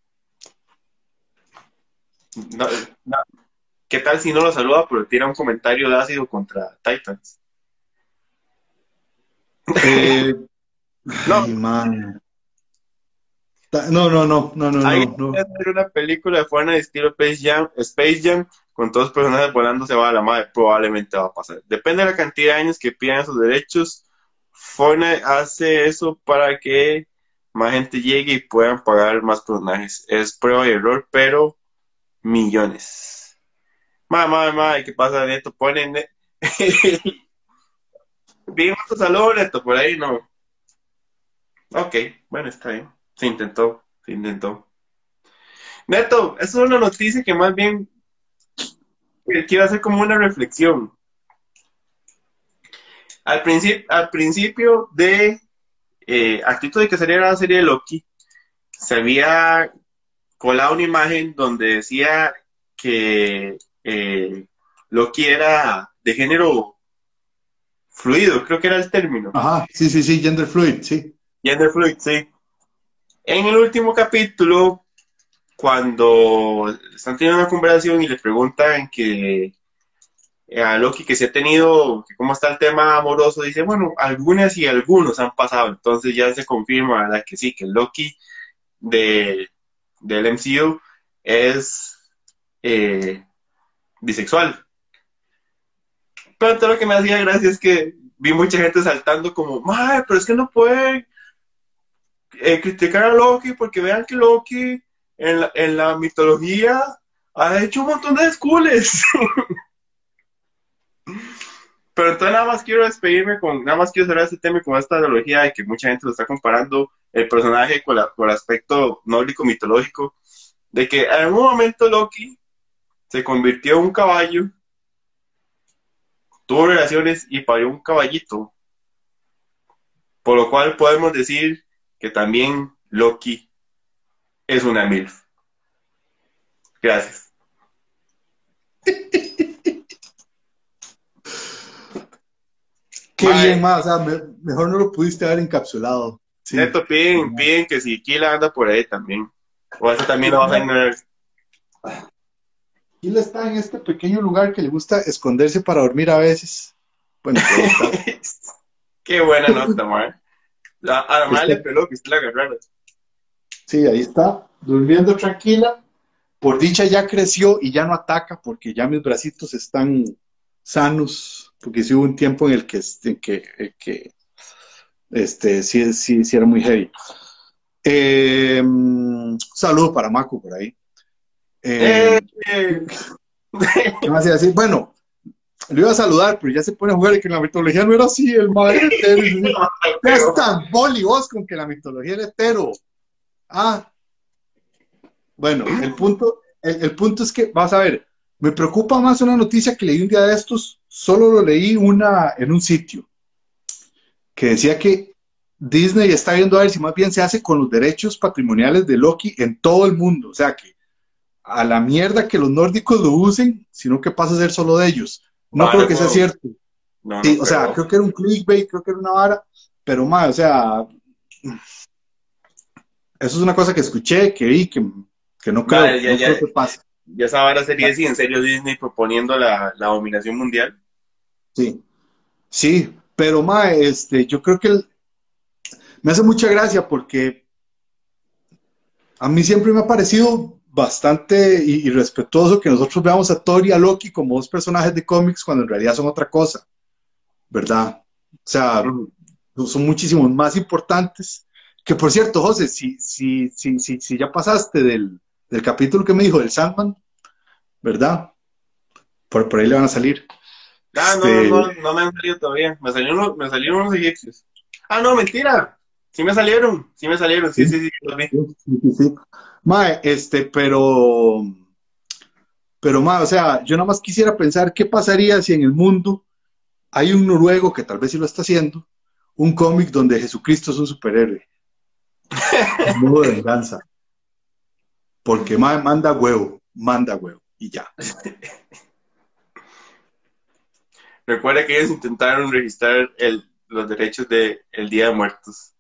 no, no. ¿Qué tal si no lo saluda, pero tira un comentario de ácido contra Titans? Eh, No. ay, man. No, no, no, no, no, Hay no, no. que hacer una película de Fortnite estilo Space Jam, Space Jam con todos los personajes volando se va a la madre. Probablemente va a pasar. Depende de la cantidad de años que pidan esos derechos. Fortnite hace eso para que más gente llegue y puedan pagar más personajes. Es prueba y error, pero millones. Madre, madre, madre, ¿qué pasa, Neto? Ponen. Vimos tu saludo, Neto, por ahí no. Ok, bueno, está bien. Se intentó, se intentó. Neto, eso es una noticia que más bien eh, quiero hacer como una reflexión. Al, principio al principio de eh, al título de que saliera la serie de Loki, se había colado una imagen donde decía que eh, Loki era de género fluido, creo que era el término. Ajá, sí, sí, sí, gender fluid, sí. Gender fluid, sí. En el último capítulo, cuando están teniendo una conversación y le preguntan que eh, a Loki que se ha tenido, que cómo está el tema amoroso, dice, bueno, algunas y algunos han pasado, entonces ya se confirma, ¿verdad? Que sí, que el Loki de, del MCU es eh, bisexual. Pero todo lo que me hacía gracia es que vi mucha gente saltando como, madre, pero es que no puede eh, criticar a Loki porque vean que Loki en la, en la mitología ha hecho un montón de schools. Pero entonces nada más quiero despedirme con, nada más quiero cerrar este tema con esta analogía de que mucha gente lo está comparando el personaje con, con el aspecto nórdico mitológico, de que en algún momento Loki se convirtió en un caballo, tuvo relaciones y parió un caballito, por lo cual podemos decir que también Loki es una MILF. Gracias. Qué bien, más, o sea, me- mejor no lo pudiste haber encapsulado. Sí. Neto, piden, piden que si Kila anda por ahí también. O eso también lo vas a ignorar. Gil está en este pequeño lugar que le gusta esconderse para dormir a veces. Bueno, está- Qué buena nota, man. A, a la madre le peló que usted la agarrara. sí, ahí está, durmiendo tranquila. Por dicha ya creció y ya no ataca porque ya mis bracitos están sanos, porque sí hubo un tiempo en el que, en que, en que este, sí, sí, sí era muy heavy. Eh, un saludo para Maco por ahí. Eh. Bueno, lo iba a saludar, pero ya se pone a jugar y que la mitología no era así, el madre es tan boli vos con que la mitología era hetero. Ah. Bueno, el punto, el, el punto es que, vas a ver, me preocupa más una noticia que leí un día de estos, solo lo leí una, en un sitio, que decía que Disney está viendo a ver si más bien se hace con los derechos patrimoniales de Loki en todo el mundo. O sea que a la mierda que los nórdicos lo usen, sino que pasa a ser solo de ellos. No Vale, creo que sea cierto. no, Sí, no o sea, creo. creo que era un clickbait, creo que era una vara, pero más, o sea, eso es una cosa que escuché, que vi, que, que no creo, Vale, ya, no ya. creo que pase. Ya esa vara sería si en serio Disney proponiendo la, la dominación mundial. Sí, sí, pero ma, este, yo creo que el- me hace mucha gracia porque a mí siempre me ha parecido bastante y, y respetuoso que nosotros veamos a Thor y a Loki como dos personajes de cómics cuando en realidad son otra cosa, ¿verdad? O sea, son muchísimos más importantes. Que por cierto, José, si, si, si, si, ya pasaste del, del capítulo que me dijo del Sandman, ¿verdad? Por, por ahí le van a salir. Ah, no, Este- no, no, no me han salido todavía. Me salieron, me salieron unos egipcios. Ah, no, mentira. Sí me salieron. Sí me salieron. Sí, sí, sí. Sí, sí, sí. Mae, este, pero, pero, mae, o sea, yo nada más quisiera pensar qué pasaría si en el mundo hay un noruego que tal vez sí lo está haciendo, un cómic donde Jesucristo es un superhéroe. modo de venganza. Porque mae, manda huevo, manda huevo, y ya. Recuerda que ellos intentaron registrar el, los derechos del el Día de Muertos.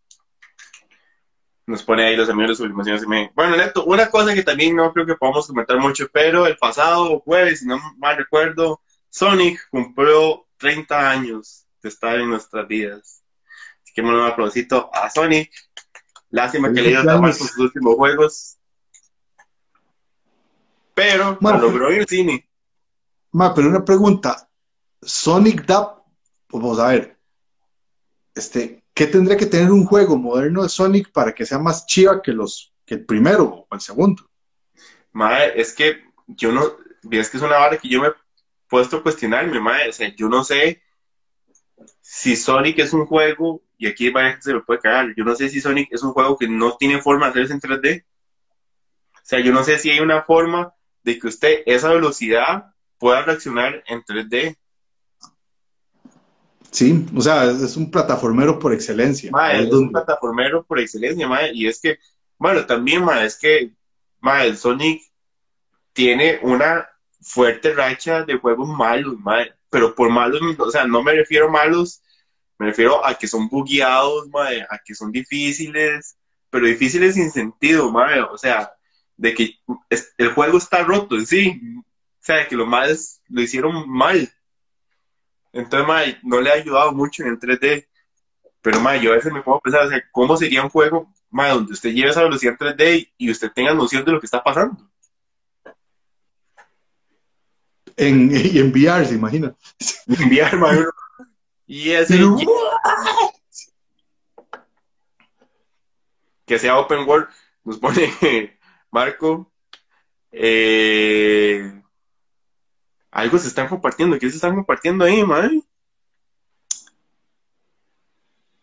Nos pone ahí los amigos de sublimación. Bueno, Neto, una cosa que también no creo que podamos comentar mucho, pero el pasado jueves, si no mal recuerdo, Sonic cumplió 30 años de estar en nuestras vidas. Así que un aplausito a Sonic. Lástima que le dio mal con sus últimos juegos. Pero lo logró en el cine. Ma, pero una pregunta. Sonic da, vamos a ver, este, ¿qué tendría que tener un juego moderno de Sonic para que sea más chiva que los que el primero o el segundo? Madre, es que yo no, es que es una vara que yo me he puesto a cuestionarme, madre, o sea, yo no sé si Sonic es un juego, y aquí se lo puede cagar, yo no sé si Sonic es un juego que no tiene forma de hacerse en 3D. O sea, yo no sé si hay una forma de que usted esa velocidad pueda reaccionar en 3D. Sí, o sea, es un plataformero por excelencia. es, un plataformero por excelencia, y es que, bueno, también, ma, es que, ma, el Sonic tiene una fuerte racha de juegos malos, pero por malos, o sea, no me refiero a malos, me refiero a que son bugueados, a que son difíciles, pero difíciles sin sentido, o sea, de que el juego está roto en sí, o sea, que los males lo hicieron mal. Entonces, no le ha ayudado mucho en el 3D. Pero, ma, yo a veces me puedo pensar, o sea, ¿cómo sería un juego, ma, donde usted lleve esa velocidad en 3D y usted tenga noción de lo que está pasando? En, y enviar, se imagina. Enviar, ma, y ese... que sea open world, nos pone Marco. Eh, algo se están compartiendo. ¿Qué se están compartiendo ahí, madre?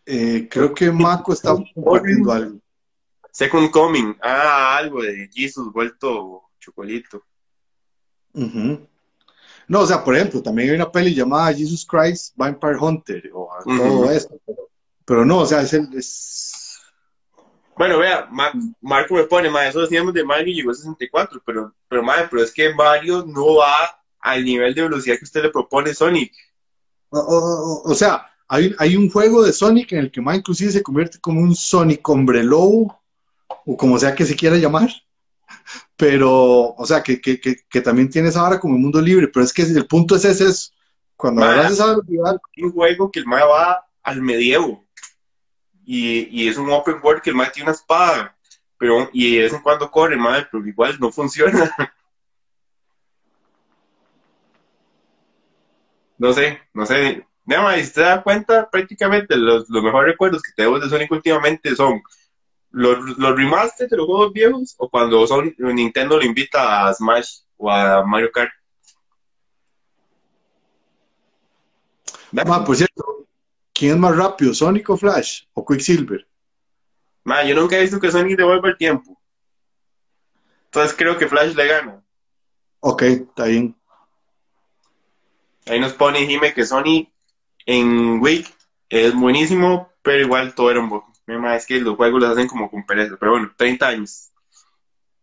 Eh, creo que Marco está compartiendo algo. Second Coming. Ah, algo de Jesus vuelto chocolito. No, o sea, por ejemplo, también hay una peli llamada Jesus Christ Vampire Hunter o todo esto. Pero, no, o sea, es el. Es... Bueno, vea, Marco me pone, ma, eso decíamos de Mario llegó a 64, pero, pero, madre, pero es que Mario no va al nivel de velocidad que usted le propone Sonic. O, sea, hay, hay, un juego de Sonic en el que más inclusive se convierte como un Sonic Lobo, o como sea que se quiera llamar. Pero, o sea, que, que, que, también tiene esa vara como el mundo libre, pero es que el punto es ese, es cuando hablas esa velocidad... Un juego que el MAE va al medievo, y, y, es un open world que el MAE tiene una espada, pero, y de vez en cuando corre, MAE, pero igual no funciona. no sé, no sé. Nada si te das cuenta, prácticamente los, los mejores recuerdos que tenemos de Sonic últimamente son los, los remasters de los juegos viejos o cuando son, Nintendo lo invita a Smash o a Mario Kart. Ma, por cierto, ¿quién es más rápido, Sonic o Flash o Quicksilver? Ma, yo nunca he visto que Sonic devuelva el tiempo. Entonces creo que Flash le gana. Ok, está bien. Ahí nos pone Jime que Sony en Wii es buenísimo, pero igual todo era un poco. Es que los juegos los hacen como con pereza. Pero bueno, 30 años.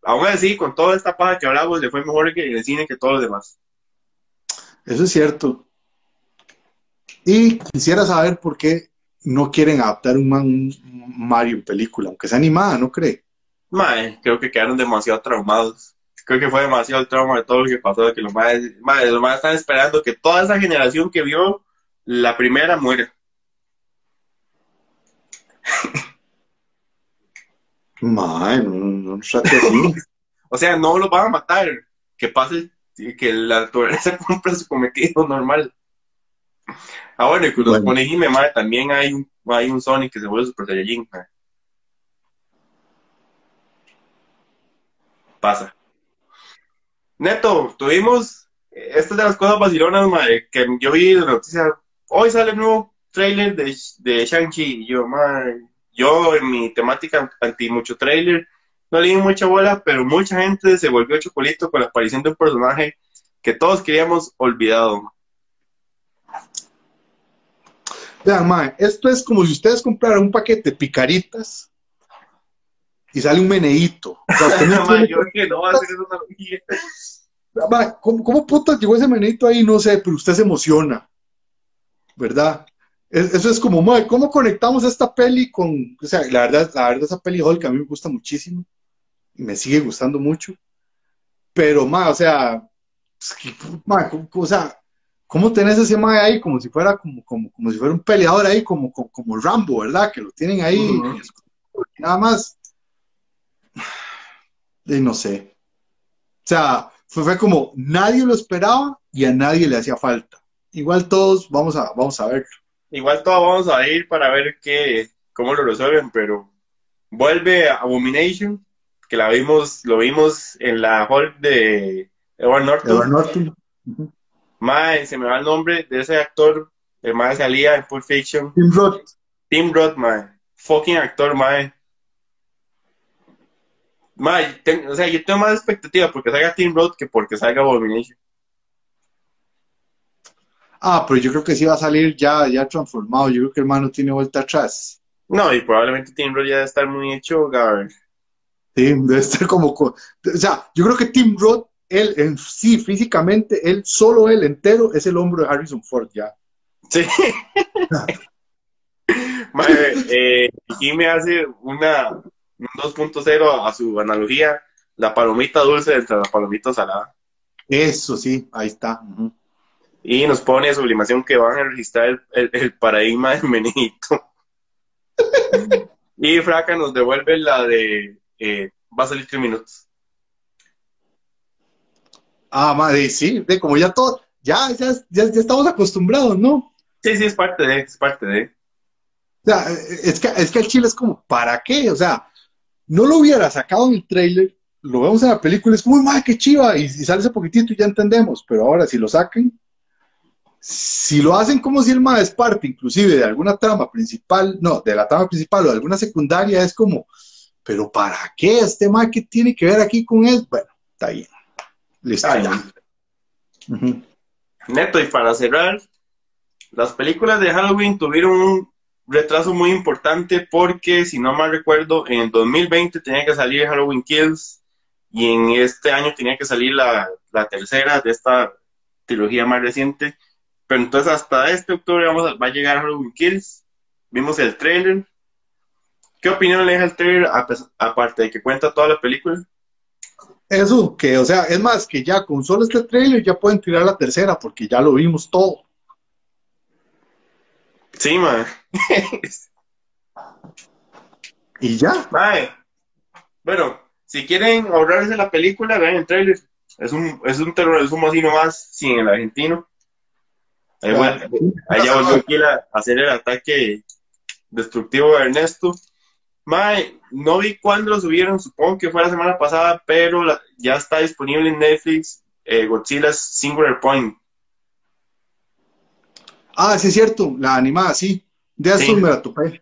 Aún así, con toda esta paja que hablamos, le fue mejor que el cine que todos los demás. Eso es cierto. Y quisiera saber por qué no quieren adaptar un, Mario en película, aunque sea animada, ¿no cree? Mae, creo que quedaron demasiado traumados creo que fue demasiado el trauma de todo lo que pasó, de que los más, los más están esperando que toda esa generación que vio la primera muera. Mae, no, no, O sea, no los van a matar. Que pase, que la naturaleza cumpla su cometido normal. Ah, bueno, y que los pone Jime, también hay un, hay un Sonic que se vuelve Super Saiyajin. Pasa. Neto, tuvimos, esta de las cosas vacilonas, madre, que yo vi la noticia, hoy sale el nuevo trailer de, de Shang-Chi, y yo, madre, yo en mi temática anti mucho trailer, no le di mucha bola, pero mucha gente se volvió chocolito con la aparición de un personaje que todos queríamos olvidado. Vean, mae, esto es como si ustedes compraran un paquete de picaritas y sale un meneíto. O sea, usted no Ma, tiene- yo creo que no va a hacer esa analogía. Ma, ¿cómo, cómo puta llegó ese meneíto ahí? No sé, pero usted se emociona, ¿verdad? Es- eso es como, ma, ¿cómo conectamos esta peli con, o sea, la verdad, la verdad esa peli Hulk a mí me gusta muchísimo y me sigue gustando mucho, pero, ma, o sea, es que, ma, ¿cómo- o sea, ¿cómo tenés ese ma ahí como si fuera como, como, como si fuera un peleador ahí, como, como, como Rambo, ¿verdad? Que lo tienen ahí, nada más, y no sé. O sea, fue, fue como nadie lo esperaba y a nadie le hacía falta. Igual todos vamos a, vamos a ver. Igual todos vamos a ir para ver qué, cómo lo resuelven, pero vuelve Abomination, que la vimos, lo vimos en la hall de Edward Norton. Edward Norton. Ujú. Mae, se me va el nombre de ese actor, el mae salía en Pulp Fiction. Tim Roth. Tim Roth, mae. Fucking actor, mae. Ten- o sea, yo tengo más expectativa porque salga Tim Roth que porque salga Abomination. Ah, pero yo creo que sí va a salir ya, ya transformado. Yo creo que el hermano tiene vuelta atrás. No, y probablemente Tim Roth ya debe estar muy hecho, Gar. Sí, debe estar como. co- O sea, yo creo que Tim Roth, él en sí, físicamente, él, solo él entero, es el hombro de Harrison Ford ya. Sí. Mae, eh, aquí me hace una un 2.0 a su analogía, la palomita dulce entre la palomita salada. Eso sí, ahí está. Y nos pone sublimación que van a registrar el, el- el paradigma del menito. y Fraca nos devuelve la de eh, va a salir tres minutos. Ah, madre, sí, de como ya todo, ya, ya, ya, ya estamos acostumbrados, ¿no? Sí, sí, es parte de, es parte de. O sea, es que, es que el chile es como, ¿para qué? O sea, no lo hubiera sacado en el trailer, lo vemos en la película, es como, uy, madre, qué chiva, y, y sale ese poquitito y ya entendemos, pero ahora si lo sacan, si lo hacen como si el MAD es parte inclusive de alguna trama principal, no, de la trama principal o de alguna secundaria, es como, pero ¿para qué este MAD que tiene que ver aquí con él? Bueno, está bien. Listo, Ah, ya. Neto, y para cerrar, las películas de Halloween tuvieron un retraso muy importante porque, si no mal recuerdo, en el 2020 tenía que salir Halloween Kills y en este año tenía que salir la, la tercera de esta trilogía más reciente. Pero entonces hasta este octubre vamos a- va a llegar Halloween Kills. Vimos el trailer. ¿Qué opinión le deja el trailer aparte de que cuenta toda la película? Eso, que, o sea, es más, que ya con solo este trailer ya pueden tirar la tercera porque ya lo vimos todo. Sí, man. Y ya. Mae, bueno, si quieren ahorrarse la película, vean el trailer. Es un, es un terrorismo así nomás, sin el argentino. Ahí, vuel- ahí ya volvió aquí a hacer el ataque destructivo de Ernesto. Mae, no vi cuándo lo subieron, supongo que fue la semana pasada, pero la- ya está disponible en Netflix eh, Godzilla's Singular Point. Ah, sí es cierto, la animada, sí. De Sí. me la topé.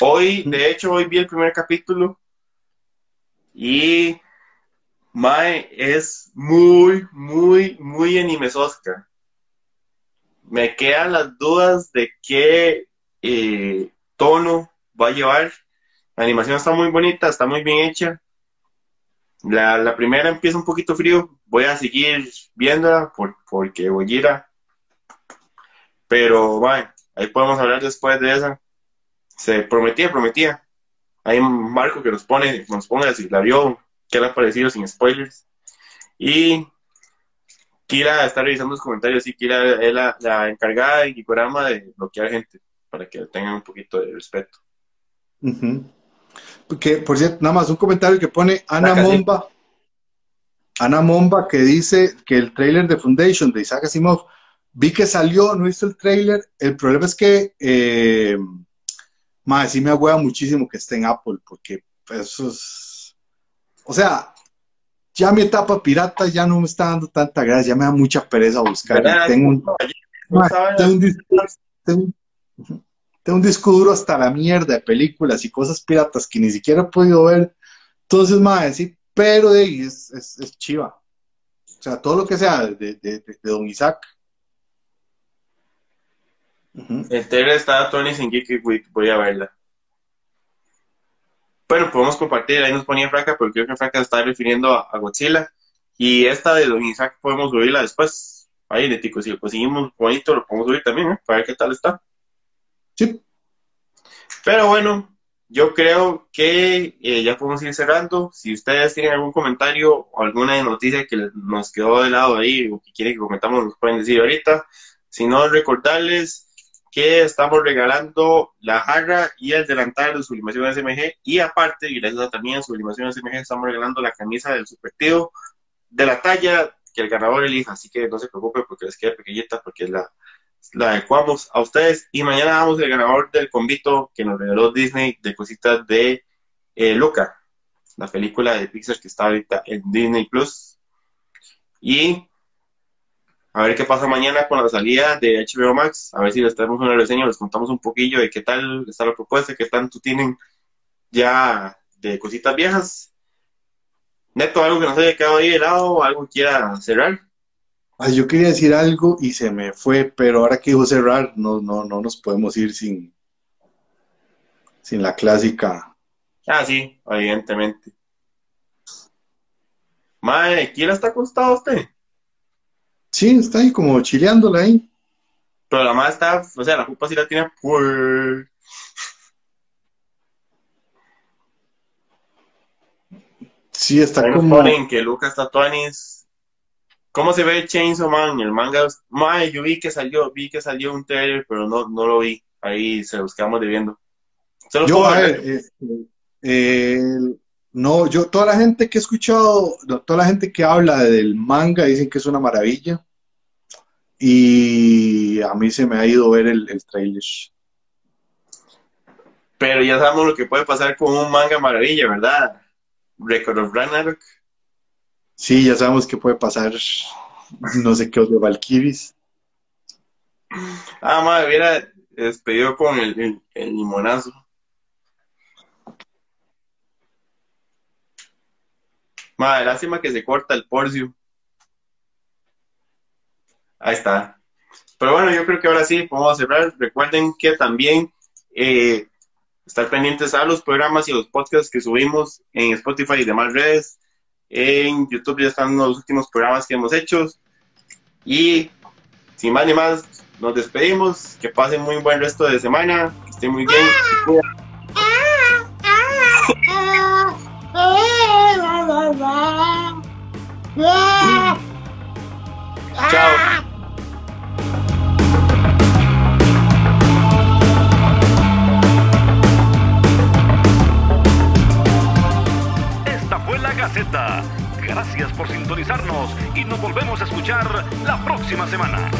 Hoy, de hecho, hoy vi el primer capítulo y Mae es muy, muy, muy animesosca. Me quedan las dudas de qué eh, tono va a llevar. La animación está muy bonita, está muy bien hecha. La, la primera empieza un poquito frío. Voy a seguir viéndola por, porque Gojira. Pero, mae, ahí podemos hablar después de esa se prometía, prometía. Hay un Marco que nos pone, nos pone si la vio, qué le ha parecido sin spoilers. Y Kira está revisando los comentarios y Kira es la, la encargada de Gikorama de bloquear gente para que tengan un poquito de respeto. Porque, por cierto, nada más un comentario que pone Ana. Momba. Ana Momba que dice que el trailer de Foundation de Isaac Asimov, vi que salió, no hizo el trailer. El problema es que, eh, madre, sí me agüea muchísimo que esté en Apple, porque eso es. O sea, ya mi etapa pirata ya no me está dando tanta gracia, ya me da mucha pereza buscar. Tengo un, Ma, tengo disco, tengo. Tengo un disco duro hasta la mierda de películas y cosas piratas que ni siquiera he podido ver. Entonces, madre, sí, pero de ahí es, es, es chiva. O sea, todo lo que sea de, de, de- de Don Isaac. El trailer está Tony en Geeky Week, voy a verla. Bueno, podemos compartir, ahí nos ponía Franca, porque creo que Franca se está refiriendo a, Godzilla. Y esta de Don Isaac podemos subirla después. Ahí, de tico, si lo conseguimos bonito, lo podemos subir también, ¿eh? para ver qué tal está. Sí. Pero bueno, yo creo que eh, ya podemos ir cerrando. Si ustedes tienen algún comentario o alguna noticia que nos quedó de lado ahí o que quieren que comentamos, nos pueden decir ahorita. Si no, recordarles que estamos regalando la jarra y el delantal de Sublimación SMG y aparte, y gracias a también Sublimación SMG, estamos regalando la camisa del Supertido de la talla que el ganador elija. Así que no se preocupen porque les queda pequeñita porque la la adecuamos a ustedes y mañana damos el ganador del convito que nos regaló Disney de cositas de eh, Luca, la película de Pixar que está ahorita en Disney Plus. Y a ver qué pasa mañana con la salida de HBO Max, a ver si les traemos una reseña, les contamos un poquillo de qué tal está la propuesta, qué tanto tienen ya de cositas viejas. Neto, algo que nos haya quedado ahí de lado, algo quiera cerrar. Ah, yo quería decir algo y se me fue, pero ahora que a cerrar, no, no, no nos podemos ir sin, sin la clásica. Ah, sí, evidentemente. Mae, ¿quién está acostado usted? Sí, está ahí como chileándola ahí. Pero la madre está, o sea, la culpa sí la tiene. Sí, está como... Ponen que Lucas Tatuanis ¿Cómo se ve Chainsaw Man? El manga, mae, yo vi que salió, vi que salió un trailer, pero no, no lo vi. Ahí se los quedamos deviendo. yo, a ver, este, eh, no, yo, toda la gente que he escuchado, toda la gente que habla del manga dicen que es una maravilla. Y a mí se me ha ido ver el, el trailer. Pero ya sabemos lo que puede pasar con un manga maravilla, ¿verdad? Record of Ragnarok. Sí, ya sabemos que puede pasar no sé qué de Valkyries. Ah, madre, hubiera despedido con el, limonazo. Madre, lástima que se corta el porcio. Ahí está. Pero bueno, yo creo que ahora sí podemos cerrar. Recuerden que también eh, estar pendientes a los programas y los podcasts que subimos en Spotify y demás redes. En YouTube ya están los últimos programas que hemos hecho. Y sin más ni más, nos despedimos. Que pasen muy buen resto de semana. Que estén muy bien. Chao. Gracias por sintonizarnos y nos volvemos a escuchar la próxima semana.